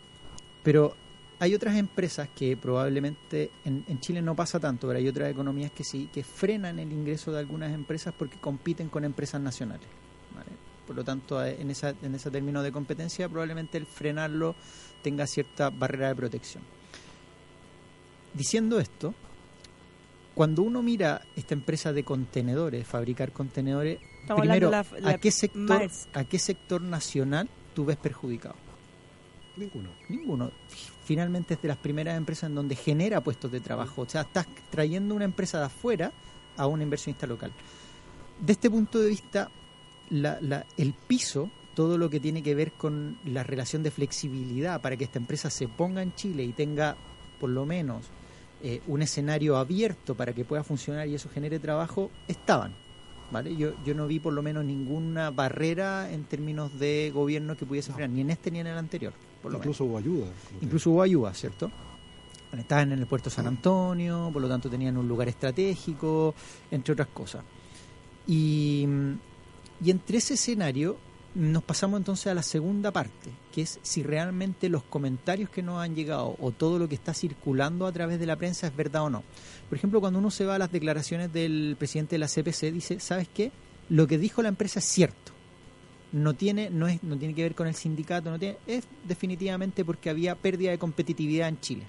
S2: Pero hay otras empresas que probablemente en, en Chile no pasa tanto, pero hay otras economías que sí, que frenan el ingreso de algunas empresas porque compiten con empresas nacionales. ¿vale? Por lo tanto, eh, en, esa, en ese término de competencia, probablemente el frenarlo tenga cierta barrera de protección. Diciendo esto, cuando uno mira esta empresa de contenedores, fabricar contenedores,
S1: Estamos
S2: primero,
S1: la-
S2: ¿a,
S1: la
S2: qué sector,
S1: Maersk.
S2: ¿a qué sector nacional tú ves perjudicado?
S3: Ninguno.
S2: Ninguno. Finalmente es de las primeras empresas en donde genera puestos de trabajo. O sea, estás trayendo una empresa de afuera a un inversionista local. De este punto de vista, la- la- el piso, todo lo que tiene que ver con la relación de flexibilidad para que esta empresa se ponga en Chile y tenga por lo menos eh, un escenario abierto para que pueda funcionar y eso genere trabajo, estaban. ¿Vale? Yo, yo no vi por lo menos ninguna barrera en términos de gobierno que pudiese frenar, ni en este ni en el anterior. Por lo menos.
S3: Incluso hubo ayuda.
S2: Incluso hubo ayuda, ¿cierto? Estaban en el puerto San Antonio, por lo tanto tenían un lugar estratégico, entre otras cosas. Y, y entre ese escenario nos pasamos entonces a la segunda parte, que es si realmente los comentarios que nos han llegado o todo lo que está circulando a través de la prensa es verdad o no. Por ejemplo, cuando uno se va a las declaraciones del presidente de la CPC, dice, ¿sabes qué? Lo que dijo la empresa es cierto no tiene no es no tiene que ver con el sindicato no tiene es definitivamente porque había pérdida de competitividad en Chile.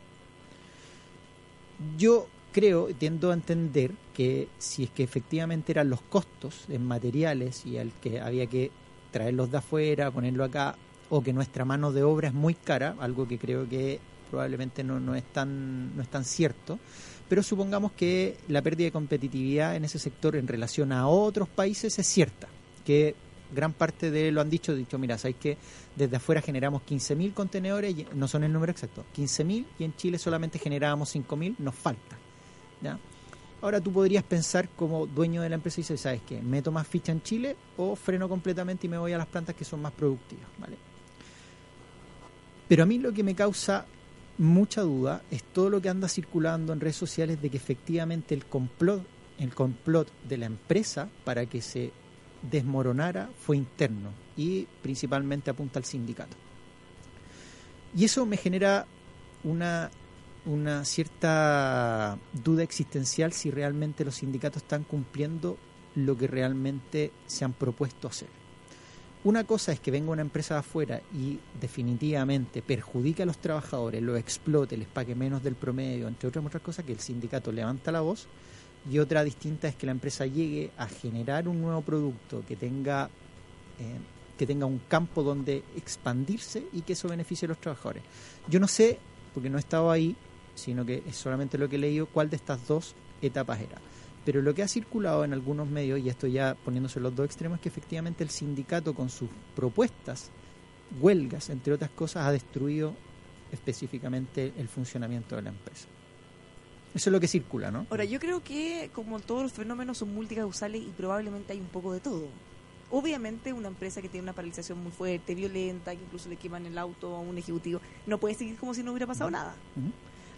S2: Yo creo tiendo a entender que si es que efectivamente eran los costos en materiales y al que había que traerlos de afuera ponerlo acá o que nuestra mano de obra es muy cara algo que creo que probablemente no, no es tan no es tan cierto pero supongamos que la pérdida de competitividad en ese sector en relación a otros países es cierta que gran parte de lo han dicho, dicho, mira, sabéis que desde afuera generamos 15.000 contenedores, no son el número exacto, 15.000 y en Chile solamente generábamos 5.000, nos falta. ¿ya? Ahora tú podrías pensar como dueño de la empresa y dices, ¿sabes qué? ¿Meto más ficha en Chile o freno completamente y me voy a las plantas que son más productivas? ¿vale? Pero a mí lo que me causa mucha duda es todo lo que anda circulando en redes sociales de que efectivamente el complot, el complot de la empresa para que se desmoronara fue interno y principalmente apunta al sindicato. Y eso me genera una, una cierta duda existencial si realmente los sindicatos están cumpliendo lo que realmente se han propuesto hacer. Una cosa es que venga una empresa de afuera y definitivamente perjudique a los trabajadores, los explote, les pague menos del promedio, entre otras muchas cosas, que el sindicato levanta la voz. Y otra distinta es que la empresa llegue a generar un nuevo producto que tenga, eh, que tenga un campo donde expandirse y que eso beneficie a los trabajadores. Yo no sé, porque no he estado ahí, sino que es solamente lo que he leído, cuál de estas dos etapas era. Pero lo que ha circulado en algunos medios, y esto ya poniéndose los dos extremos, es que efectivamente el sindicato con sus propuestas, huelgas, entre otras cosas, ha destruido específicamente el funcionamiento de la empresa. Eso es lo que circula, ¿no?
S1: Ahora, yo creo que como todos los fenómenos son multicausales y probablemente hay un poco de todo. Obviamente una empresa que tiene una paralización muy fuerte, violenta, que incluso le queman el auto a un ejecutivo, no puede seguir como si no hubiera pasado nada.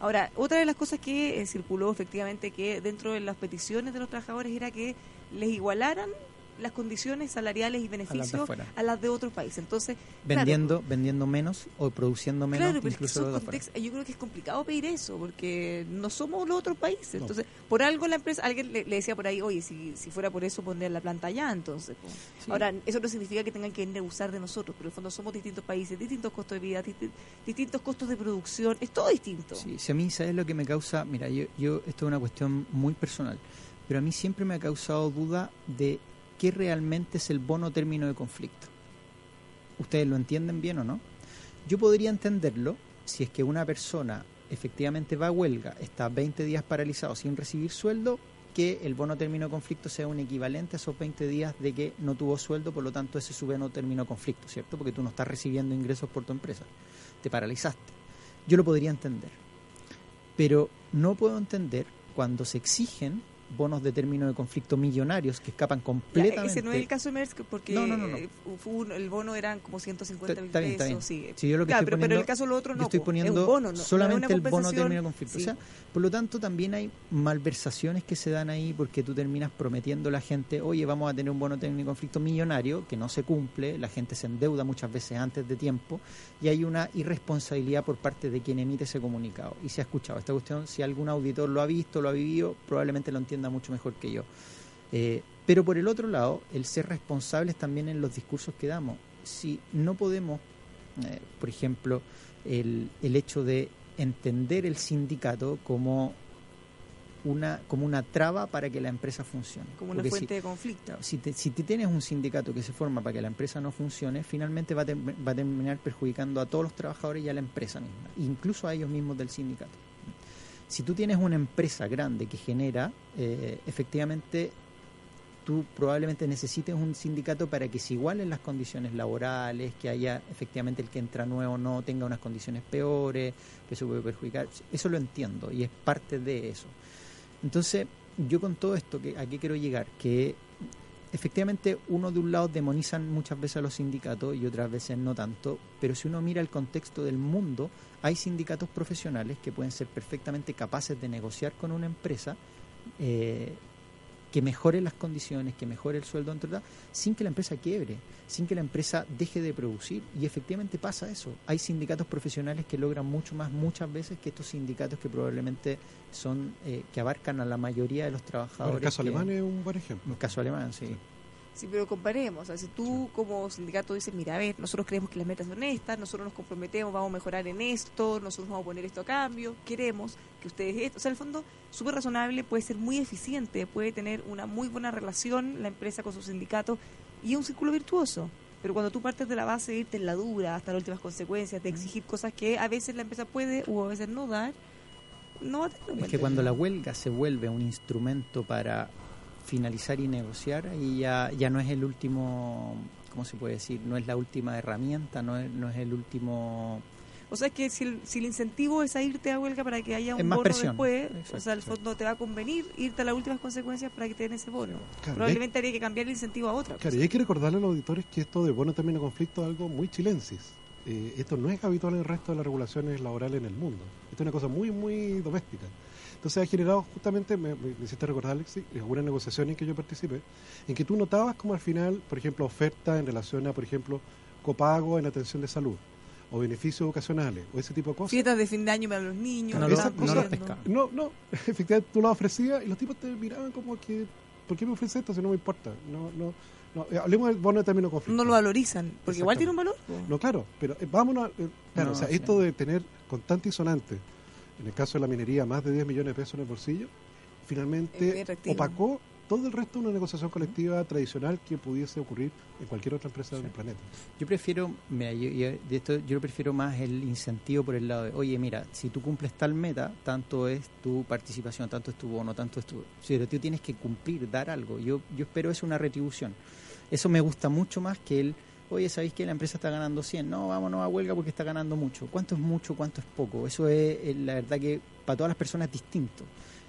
S1: Ahora, otra de las cosas que eh, circuló efectivamente que dentro de las peticiones de los trabajadores era que les igualaran las condiciones salariales y beneficios a las de otros países. Entonces, claro,
S2: Vendiendo, vendiendo menos o produciendo menos,
S1: Claro, pero es que
S2: incluso de
S1: contextos- yo creo que es complicado pedir eso, porque no somos los otros países. Entonces, por algo la empresa, alguien le, le decía por ahí, oye, si, si fuera por eso, pondría la planta allá, entonces. pues.
S2: Sí.
S1: Ahora, eso no significa que tengan que venir a usar de nosotros, pero en el fondo somos distintos países, distintos costos de vida, disti- distintos costos de producción, es todo distinto.
S2: Sí, si a mí, ¿sabes lo que me causa? Mira, yo, yo, esto es una cuestión muy personal, pero a mí siempre me ha causado duda de qué realmente es el bono término de conflicto. ¿Ustedes lo entienden bien o no? Yo podría entenderlo si es que una persona efectivamente va a huelga, está 20 días paralizado sin recibir sueldo, que el bono término de conflicto sea un equivalente a esos 20 días de que no tuvo sueldo, por lo tanto ese es su bono término de conflicto, ¿cierto? Porque tú no estás recibiendo ingresos por tu empresa, te paralizaste. Yo lo podría entender, pero no puedo entender cuando se exigen bonos de término de conflicto millonarios que escapan
S1: Ya,
S2: completamente.
S1: ese no es el caso de Maersk, porque
S2: No, no,
S1: eh, un- el bono eran como 150 mil
S2: Está bien, está
S1: pesos.
S2: bien.
S1: Sí.
S2: Si yo lo que
S1: Claro,
S2: estoy
S1: pero, pero
S2: poniendo-
S1: en el caso de lo otro no.
S2: yo estoy
S1: po,
S2: poniendo
S1: es un bono, no- no es
S2: solamente el bono
S1: compensación.
S2: término de conflicto.
S1: Sí.
S2: O sea, por lo tanto, también hay malversaciones que se dan ahí porque tú terminas prometiendo a la gente, oye, vamos a tener un bono término de conflicto millonario que no se cumple, la gente se endeuda muchas veces antes de tiempo y hay una irresponsabilidad por parte de quien emite ese comunicado. Y se ha escuchado esta cuestión, si algún auditor lo ha visto, lo ha vivido, probablemente lo entienda mucho mejor que yo. Eh, pero por el otro lado, el ser responsables también en los discursos que damos. Si no podemos, eh, por ejemplo, el, el hecho de entender el sindicato como una, como una traba para que la empresa funcione.
S1: Como una
S2: Porque si-
S1: fuente de conflicto.
S2: Si, te- si te tienes un sindicato que se forma para que la empresa no funcione, finalmente va a, va a terminar perjudicando a todos los trabajadores y a la empresa misma, incluso a ellos mismos del sindicato. Si tú tienes una empresa grande que genera, eh, efectivamente, tú probablemente necesites un sindicato para que se igualen las condiciones laborales, que haya efectivamente el que entra nuevo no tenga unas condiciones peores, que se puede perjudicar. Eso lo entiendo y es parte de eso. Entonces, yo con todo esto, que ¿a qué quiero llegar? Que efectivamente uno de un lado demonizan muchas veces a los sindicatos y otras veces no tanto, pero si uno mira el contexto del mundo, hay sindicatos profesionales que pueden ser perfectamente capaces de negociar con una empresa eh, que mejore las condiciones, que mejore el sueldo, entre otras, sin que la empresa quiebre, sin que la empresa deje de producir. Y efectivamente pasa eso. Hay sindicatos profesionales que logran mucho más muchas veces que estos sindicatos que probablemente son eh, que abarcan a la mayoría de los
S3: Bueno,
S2: trabajadores.
S3: el caso
S2: que-
S3: alemán es un buen ejemplo.
S2: el caso alemán, sí.
S1: Sí, pero comparemos. O sea, si tú como sindicato dices, mira, a ver, nosotros creemos que las metas son estas, nosotros nos comprometemos, vamos a mejorar en esto, nosotros vamos a poner esto a cambio, queremos que ustedes esto. O sea, en el fondo, súper razonable, puede ser muy eficiente, puede tener una muy buena relación la empresa con su sindicato y un círculo virtuoso. Pero cuando tú partes de la base de irte en la dura hasta las últimas consecuencias, de exigir cosas que a veces la empresa puede o a veces no dar, no va a tener
S2: Es que cuando la huelga se vuelve un instrumento para finalizar y negociar, y ya, ya no es el último, ¿cómo se puede decir? No es la última herramienta, no es, no es el último
S1: O sea, es que si el, si el incentivo es a irte a huelga para que haya un
S2: más
S1: bono
S2: presión.
S1: después,
S2: Exacto,
S1: o sea, al
S2: sí.
S1: fondo te va a convenir irte a las últimas consecuencias para que te den ese bono.
S3: Claro,
S1: Probablemente habría que cambiar el incentivo a otra.
S3: Claro,
S1: cosa.
S3: y hay que recordarle a los auditores que esto de bono término conflicto es algo muy chilensis. Eh, esto no es habitual en el resto de las regulaciones laborales en el mundo. Esto es una cosa muy, muy doméstica. Entonces ha generado justamente, me, me- me hiciste recordar, Alexis, algunas negociaciones en que yo participé, en que tú notabas como al final, por ejemplo, oferta en relación a, por ejemplo, copago en atención de salud, o beneficios educacionales, o ese tipo de cosas.
S1: Fiestas de fin de año para los niños.
S2: No
S1: están
S2: no pescaban.
S3: No, no, efectivamente tú lo ofrecías y los tipos te miraban como que, ¿por qué me ofreces esto si no me importa? No, no, no. Eh, hablemos del bono de término conflicto.
S1: No lo valorizan, porque igual tiene un valor.
S3: No, claro, pero eh, vámonos. a- eh, claro,
S2: No,
S3: o sea,
S2: sí.
S3: esto de tener constante y sonante, en el caso de la minería, más de 10 millones de pesos en el bolsillo, finalmente opacó todo el resto de una negociación colectiva tradicional que pudiese ocurrir en cualquier otra empresa del planeta.
S2: Yo prefiero, mira, yo, yo- de esto yo prefiero más el incentivo por el lado de, oye, mira, si tú cumples tal meta, tanto es tu participación, tanto es tu bono, tanto es tu... Si pero tú tienes que cumplir, dar algo. Yo, yo espero es una retribución. Eso me gusta mucho más que el, oye, ¿sabéis que la empresa está ganando 100? No, vámonos a huelga porque está ganando mucho. ¿Cuánto es mucho? ¿Cuánto es poco? Eso es, eh, la verdad que para todas las personas es distinto.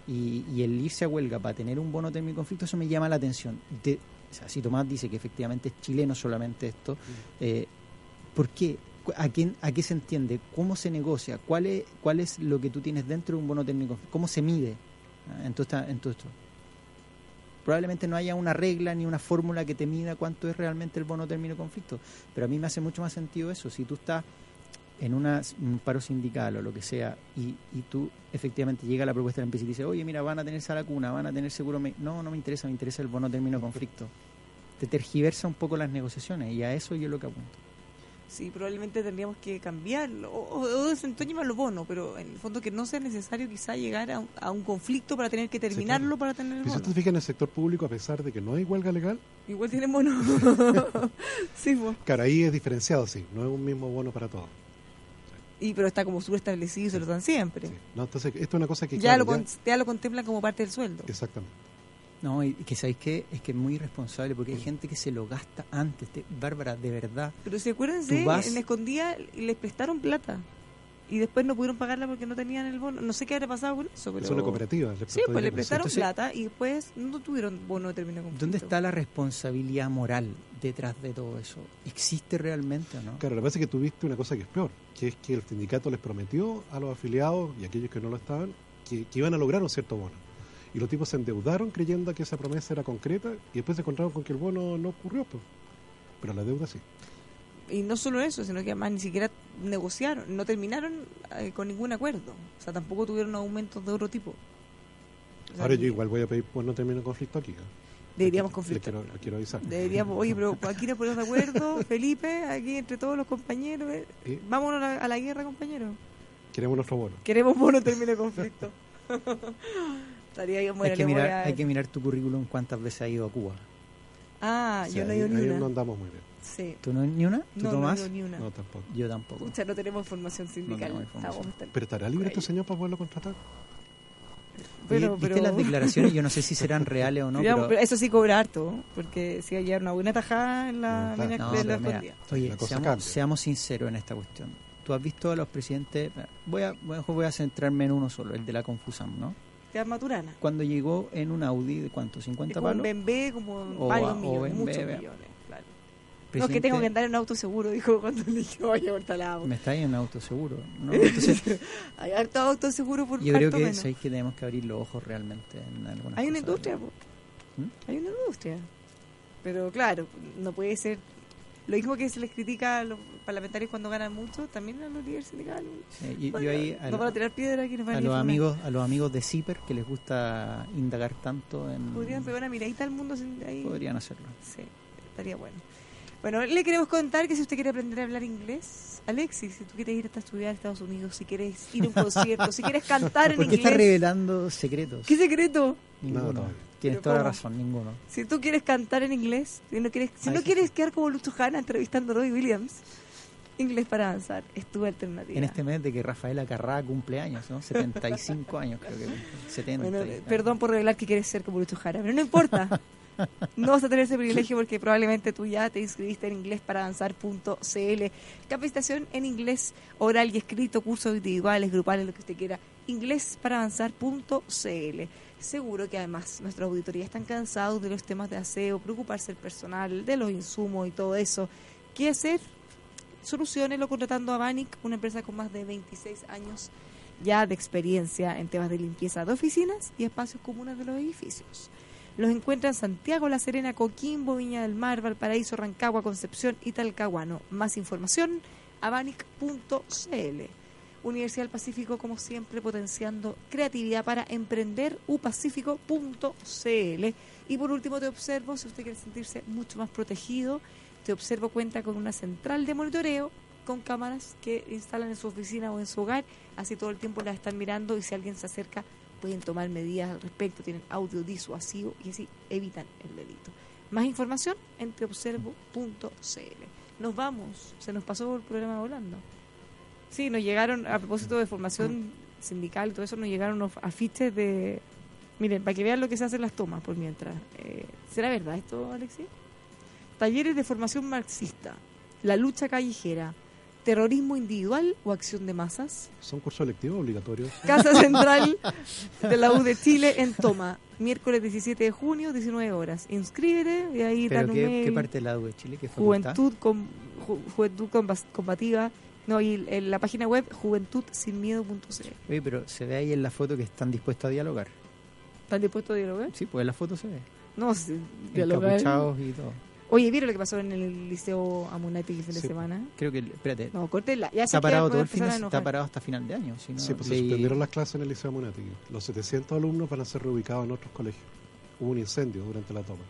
S2: Y, y el irse a huelga para tener un bono término conflicto, eso me llama la atención. De, o sea, si Tomás dice que efectivamente es chileno solamente esto, eh, ¿por qué? ¿A, quién, ¿A qué se entiende? ¿Cómo se negocia? ¿Cuál es, ¿Cuál es lo que tú tienes dentro de un bono término conflicto? ¿Cómo se mide ah, en todo, esta- en todo esto? Probablemente no haya una regla ni una fórmula que te mida cuánto es realmente el bono término conflicto, pero a mí me hace mucho más sentido eso. Si tú estás en una, un paro sindical o lo que sea y, y tú efectivamente llega la propuesta de la empresa y dice, oye, mira, van a tener sala cuna, van a tener seguro... me-". No, no me interesa, me interesa el bono término conflicto. Te tergiversa un poco las negociaciones y a eso yo lo que apunto.
S1: Sí, probablemente tendríamos que cambiarlo o, o, o desentoñar los bonos, pero en el fondo que no sea necesario quizá llegar a un, a un conflicto para tener que terminarlo para tener el
S3: si
S1: bono.
S3: en el sector público, a pesar de que no hay huelga legal,
S1: Igual tienen bono. sí, po.
S3: claro, ahí es diferenciado, sí, no es un mismo bono para todos.
S1: y pero está como subestablecido y se lo dan siempre.
S3: Sí. No, entonces, esto es una cosa que...
S1: ya,
S3: claro,
S1: lo, ya lo contemplan como parte del sueldo.
S3: Exactamente.
S2: No, y que sabéis que es que es muy irresponsable porque hay gente que se lo gasta antes. Te- Bárbara, de verdad.
S1: Pero si acuérdense,
S2: Tú vas-
S1: en Escondida les prestaron plata y después no pudieron pagarla porque no tenían el bono. No sé qué habrá pasado con eso, pero...
S3: Es una cooperativa. le
S1: Sí, pues le prestaron
S2: Entonces-
S1: plata y después no tuvieron bono de término conflicto.
S2: ¿Dónde está la responsabilidad moral detrás de todo eso? ¿Existe realmente o no?
S3: Claro, lo que pasa es que tuviste una cosa que es peor, que es que el sindicato les prometió a los afiliados y a aquellos que no lo estaban que, que iban a lograr un cierto bono. Y los tipos se endeudaron creyendo que esa promesa era concreta y después se encontraron con que el bono no ocurrió. Pues. Pero la deuda sí.
S1: Y no solo eso, sino que además ni siquiera negociaron, no terminaron eh, con ningún acuerdo. O sea, tampoco tuvieron aumentos de otro tipo. O sea,
S3: Ahora yo igual voy a pedir pues no termine conflicto aquí. ¿eh?
S1: Deberíamos conflictar.
S3: quiero, quiero avisar.
S1: Deberíamos, oye, pero aquí nos ponemos de acuerdo, Felipe, aquí entre todos los compañeros. eh. Vámonos a la, a la guerra, compañeros.
S3: Queremos nuestro bono.
S1: Queremos bono término de conflicto. Estaría bueno,
S2: hay, que mirar,
S1: a-
S2: hay que mirar tu currículum cuántas veces has ido a Cuba.
S1: Ah,
S3: O
S1: yo
S3: sea,
S1: no he ido ni
S3: ahí
S1: una.
S3: no andamos muy bien.
S1: Sí.
S2: ¿Tú no ni una? ¿Tú
S1: No, no
S2: Tomás?
S1: ido ni una.
S3: No, tampoco.
S2: Yo tampoco.
S1: Pucha, no tenemos formación sindical. Estamos tan-
S3: Pero estará libre este señor para poderlo contratar.
S1: pero,
S2: ¿Viste
S1: pero-
S2: las declaraciones? Yo no sé si serán reales o no, pero...
S1: pero eso sí cobra harto, porque si hay una buena tajada en la
S3: No,
S1: mina
S2: No,
S1: de la
S2: mira,
S1: escondida.
S2: oye,
S3: La cosa
S2: seamos, seamos sinceros en esta cuestión. Tú has visto a los presidentes... Voy a, voy a- voy a centrarme en uno solo, el de la Confusam, ¿no?
S1: Te Maturana.
S2: Cuando llegó en un Audi, ¿de cuánto?
S1: Es
S2: ¿50
S1: como un
S2: palos?
S1: BMW, como
S2: O
S1: varios millones,
S2: BMW,
S1: muchos millones, claro. No, es que tengo que andar en un auto seguro, dijo cuando le dije, vaya por.
S2: Me está ahí en un auto seguro, ¿no? Entonces,
S1: Hay harto auto seguro por
S2: yo creo que,
S1: menos.
S2: ¿sabéis que tenemos que abrir los ojos realmente en algunas
S1: Hay una
S2: cosas?
S1: industria, po.
S2: ¿Mm?
S1: hay una industria. Pero claro, no puede ser lo mismo que se les critica a los parlamentarios cuando ganan mucho, también a los líderes sindicales.
S2: Sí, y- yo
S1: Bueno,
S2: ahí
S1: no van a tirar piedra aquí nos van
S2: a
S1: a
S2: los amigos a los amigos de Zipper que les gusta indagar tanto en
S1: Podrían pegar una miradita al mundo sin- ahí.
S2: podrían hacerlo
S1: Sí, estaría bueno. Bueno, le queremos contar que si usted quiere aprender a hablar inglés, Alexis, si tú quieres ir hasta estudiar a Estados Unidos, si quieres ir a un concierto, si quieres cantar en
S2: ¿por qué está
S1: inglés,
S2: revelando secretos?
S1: ¿qué secreto?
S2: ninguno
S3: todavía.
S2: Tienes
S1: Pero
S2: toda la razón ninguno
S1: Si tú quieres cantar en inglés, si no quieres, si no quieres quedar como Lucho Hanna entrevistando a Williams, inglés para avanzar, es tu alternativa.
S2: en este mes de que Rafaela Carrá cumple años ¿no? 75 años creo que cumple. 70
S1: Bueno,
S2: y-
S1: perdón por revelar que quieres ser como Lucho Jara, pero no importa. No vas a tener ese privilegio porque probablemente tú ya te inscribiste en inglés para avanzar.cl. Capacitación en inglés oral y escrito, cursos individuales, grupales, lo que usted quiera. Inglés para avanzar.cl. Seguro que además nuestra auditoría están cansados de los temas de aseo, preocuparse el personal, de los insumos y todo eso. ¿Qué hacer? Soluciones contratando a Banic, una empresa con más de 26 años ya de experiencia en temas de limpieza de oficinas y espacios comunes de los edificios. Los encuentra en Santiago, La Serena, Coquimbo, Viña del Mar, Valparaíso, Rancagua, Concepción y Talcahuano. Más información, abanic.cl. Universidad del Pacífico, como siempre, potenciando creatividad para emprender, upacífico.cl. Y por último, te observo, si usted quiere sentirse mucho más protegido, te observo cuenta con una central de monitoreo con cámaras que instalan en su oficina o en su hogar, así todo el tiempo las están mirando y si alguien se acerca pueden tomar medidas al respecto, tienen audio disuasivo y así evitan el delito. Más información en teobservo.cl. Nos vamos, se nos pasó el programa volando. Sí, nos llegaron, a propósito de formación sindical y todo eso, nos llegaron unos afiches de... Miren, para que vean lo que se hacen las tomas por mientras. Eh, ¿Será verdad esto, Alexis? Talleres de formación marxista, la lucha callejera, terrorismo individual o acción de masas.
S3: Son cursos electivos obligatorios.
S1: Casa Central de la U de Chile en Toma, miércoles 17 de junio, 19 horas. Inscríbete y ahí dan
S2: ¿Pero
S1: un
S2: qué,
S1: mail.
S2: qué parte de la U de Chile? ¿Qué facultad?
S1: Juventud, com- ju- Juventud Combativa. No, y en la página web juventudsinmiedo.cl.
S2: Oye, pero se ve ahí en la foto que están dispuestos a dialogar.
S1: ¿Están dispuestos a dialogar?
S2: Sí, pues en la foto se ve.
S1: No, sí, dialogar.
S2: Encapuchados y todo.
S1: Oye, ¿vieron lo que pasó en el Liceo Amunati el fin de semana?
S2: Creo que, espérate,
S1: No, córtela. Ya
S2: está parado todo el fin de está parado hasta final de año. Si no,
S3: Sí, pues se suspendieron las clases en el Liceo Monático. Los 700 alumnos van a ser reubicados en otros colegios. Hubo un incendio durante la toma.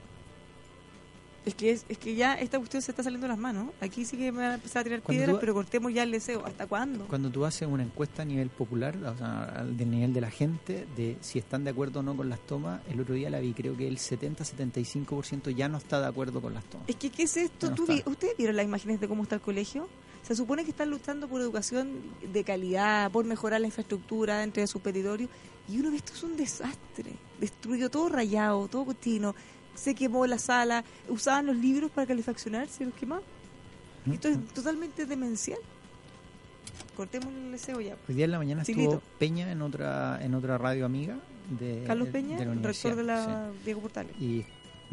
S1: Es que, es, es que ya esta cuestión se está saliendo de las manos. Aquí sí que me van a empezar a tirar
S2: Cuando
S1: piedras,
S2: tú-
S1: pero cortemos ya el deseo. ¿Hasta cuándo?
S2: Cuando tú haces una encuesta a nivel popular, o sea, al del nivel de la gente, de si están de acuerdo o no con las tomas, el otro día la vi, creo que el 70-75% ya no está de acuerdo con las tomas.
S1: Es que, ¿qué es esto?
S2: No
S1: ¿Tú vi- ¿Ustedes vieron las imágenes de cómo está el colegio? Se supone que están luchando por educación de calidad, por mejorar la infraestructura dentro de su territorio. Y uno ve esto es un desastre. Destruyó todo rayado, todo cochino. Se quemó la sala. Usaban los libros para calefaccionar, se los quemaban. Esto es totalmente demencial. Cortemos el ya.
S2: Hoy día en la mañana
S1: Silito.
S2: estuvo Peña en otra en otra radio amiga de
S1: Carlos Peña,
S2: de la
S1: rector de la Diego Portales.
S2: sí. Y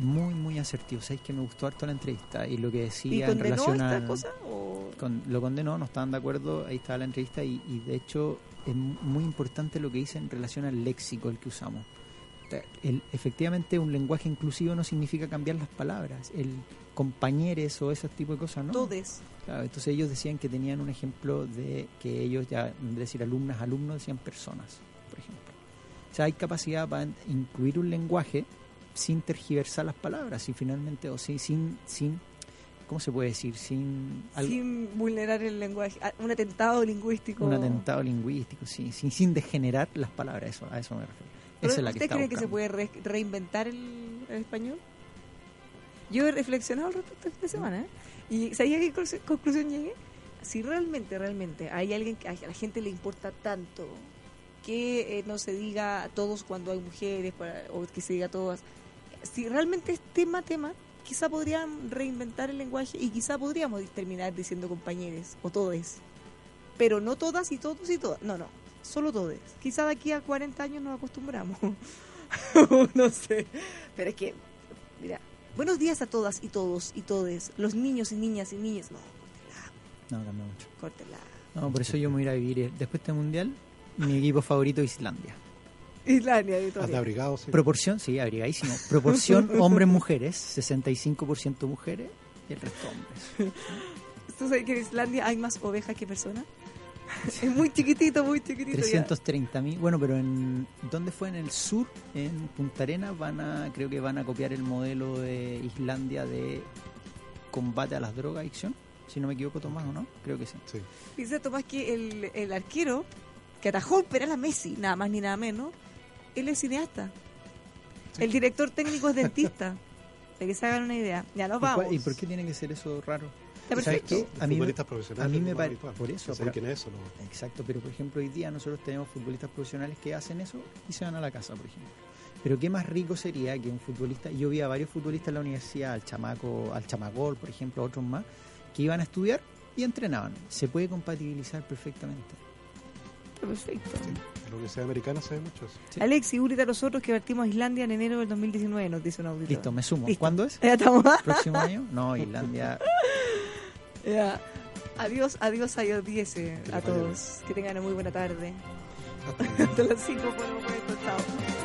S2: muy, muy asertivo. Sabéis que me gustó harto la entrevista y lo que
S1: ¿Y
S2: decía en
S1: condenó
S2: relación
S1: esta
S2: al-
S1: cosa? O...
S2: con- lo condenó, no estaban de acuerdo, ahí estaba la entrevista y, y de hecho es mu- muy importante lo que dice en relación al léxico el que usamos. El, efectivamente un lenguaje inclusivo no significa cambiar las palabras, el compañeros o esos tipos de cosas, ¿no?
S1: Todes.
S2: Claro, entonces ellos decían que tenían un ejemplo de que ellos ya, en vez de decir alumnas, alumnos, decían personas, por ejemplo. O sea, hay capacidad para incluir un lenguaje sin tergiversar las palabras y finalmente, o sí, sin, sin, ¿cómo se puede decir? Sin, algo-
S1: Sin vulnerar el lenguaje. Un atentado lingüístico.
S2: un atentado lingüístico, sí, sin, sin degenerar las palabras, eso, a eso me refiero.
S1: ¿Pero
S2: Esa es la que
S1: ¿Usted cree que se puede re- reinventar el, el español? Yo he reflexionado al respecto esta semana. ¿eh? ¿Y sabía qué conclu- conclusión llegué? Si realmente, realmente hay alguien que a la gente le importa tanto que eh, no se diga a todos cuando hay mujeres para- o que se diga a todas. Si realmente es tema, tema, quizá podrían reinventar el lenguaje y quizá podríamos terminar diciendo compañeros o todes. Pero no todas y todos y todas. No, no. Solo todes. Quizá de aquí a 40 años nos acostumbramos. no sé. Pero es que, mira, buenos días a todas y todos y todes. Los niños y niñas y niñas. No,
S2: No, cambia mucho.
S1: córtela.
S2: No, por eso yo me voy a ir a vivir. eh, Después de este mundial, mi equipo favorito es Islandia.
S1: Islandia, de.
S3: Haz de abrigado, sí.
S2: Proporción, sí, abrigadísimo. Proporción hombres-mujeres, 65% mujeres y el resto hombres.
S1: ¿Tú sabes que en Islandia hay más ovejas que personas? es muy chiquitito, muy chiquitito. ya.
S2: 330 mil. Bueno, pero en ¿dónde fue? En el sur, en Punta Arenas, van a, creo que van a copiar el modelo de Islandia de combate a las drogas, adicción. Si no me equivoco, Tomás, ¿o no? Creo que sí.
S3: Sí.
S1: Dice Tomás que el, el arquero que atajó el penal a Messi, nada más ni nada menos, él es cineasta. El director técnico es dentista. De que se hagan una idea. Ya nos
S2: ¿Y, cuál-
S1: vamos.
S2: ¿Y por qué tiene que ser eso raro?
S1: Está
S2: ¿Sabes
S1: perfecto.
S2: qué? A mí, a mí me
S3: lo más
S2: pare-
S3: habitual.
S2: por eso, pero-
S3: quién es eso, ¿no?
S2: Exacto, pero por ejemplo hoy día nosotros tenemos futbolistas profesionales que hacen eso y se van a la casa, por ejemplo. Pero qué más rico sería que un futbolista, yo vi a varios futbolistas en la universidad, al chamaco, al chamagol, por ejemplo, otros más, que iban a estudiar y entrenaban. Se puede compatibilizar perfectamente.
S1: Perfecto.
S3: En la Universidad Americana se ve mucho eso.
S2: Sí.
S1: Alex, y únete a nosotros que partimos a Islandia en enero del 2019, nos dice un auditor.
S2: Listo, me sumo.
S1: Listo.
S2: ¿Cuándo es?
S1: Ya estamos.
S2: ¿Próximo año? No, Islandia.
S1: Ya. Adiós, adiós, adiós, 10
S3: Que
S1: a todos. Que tengan una muy buena tarde. Hasta las 5 por el momento. Chao.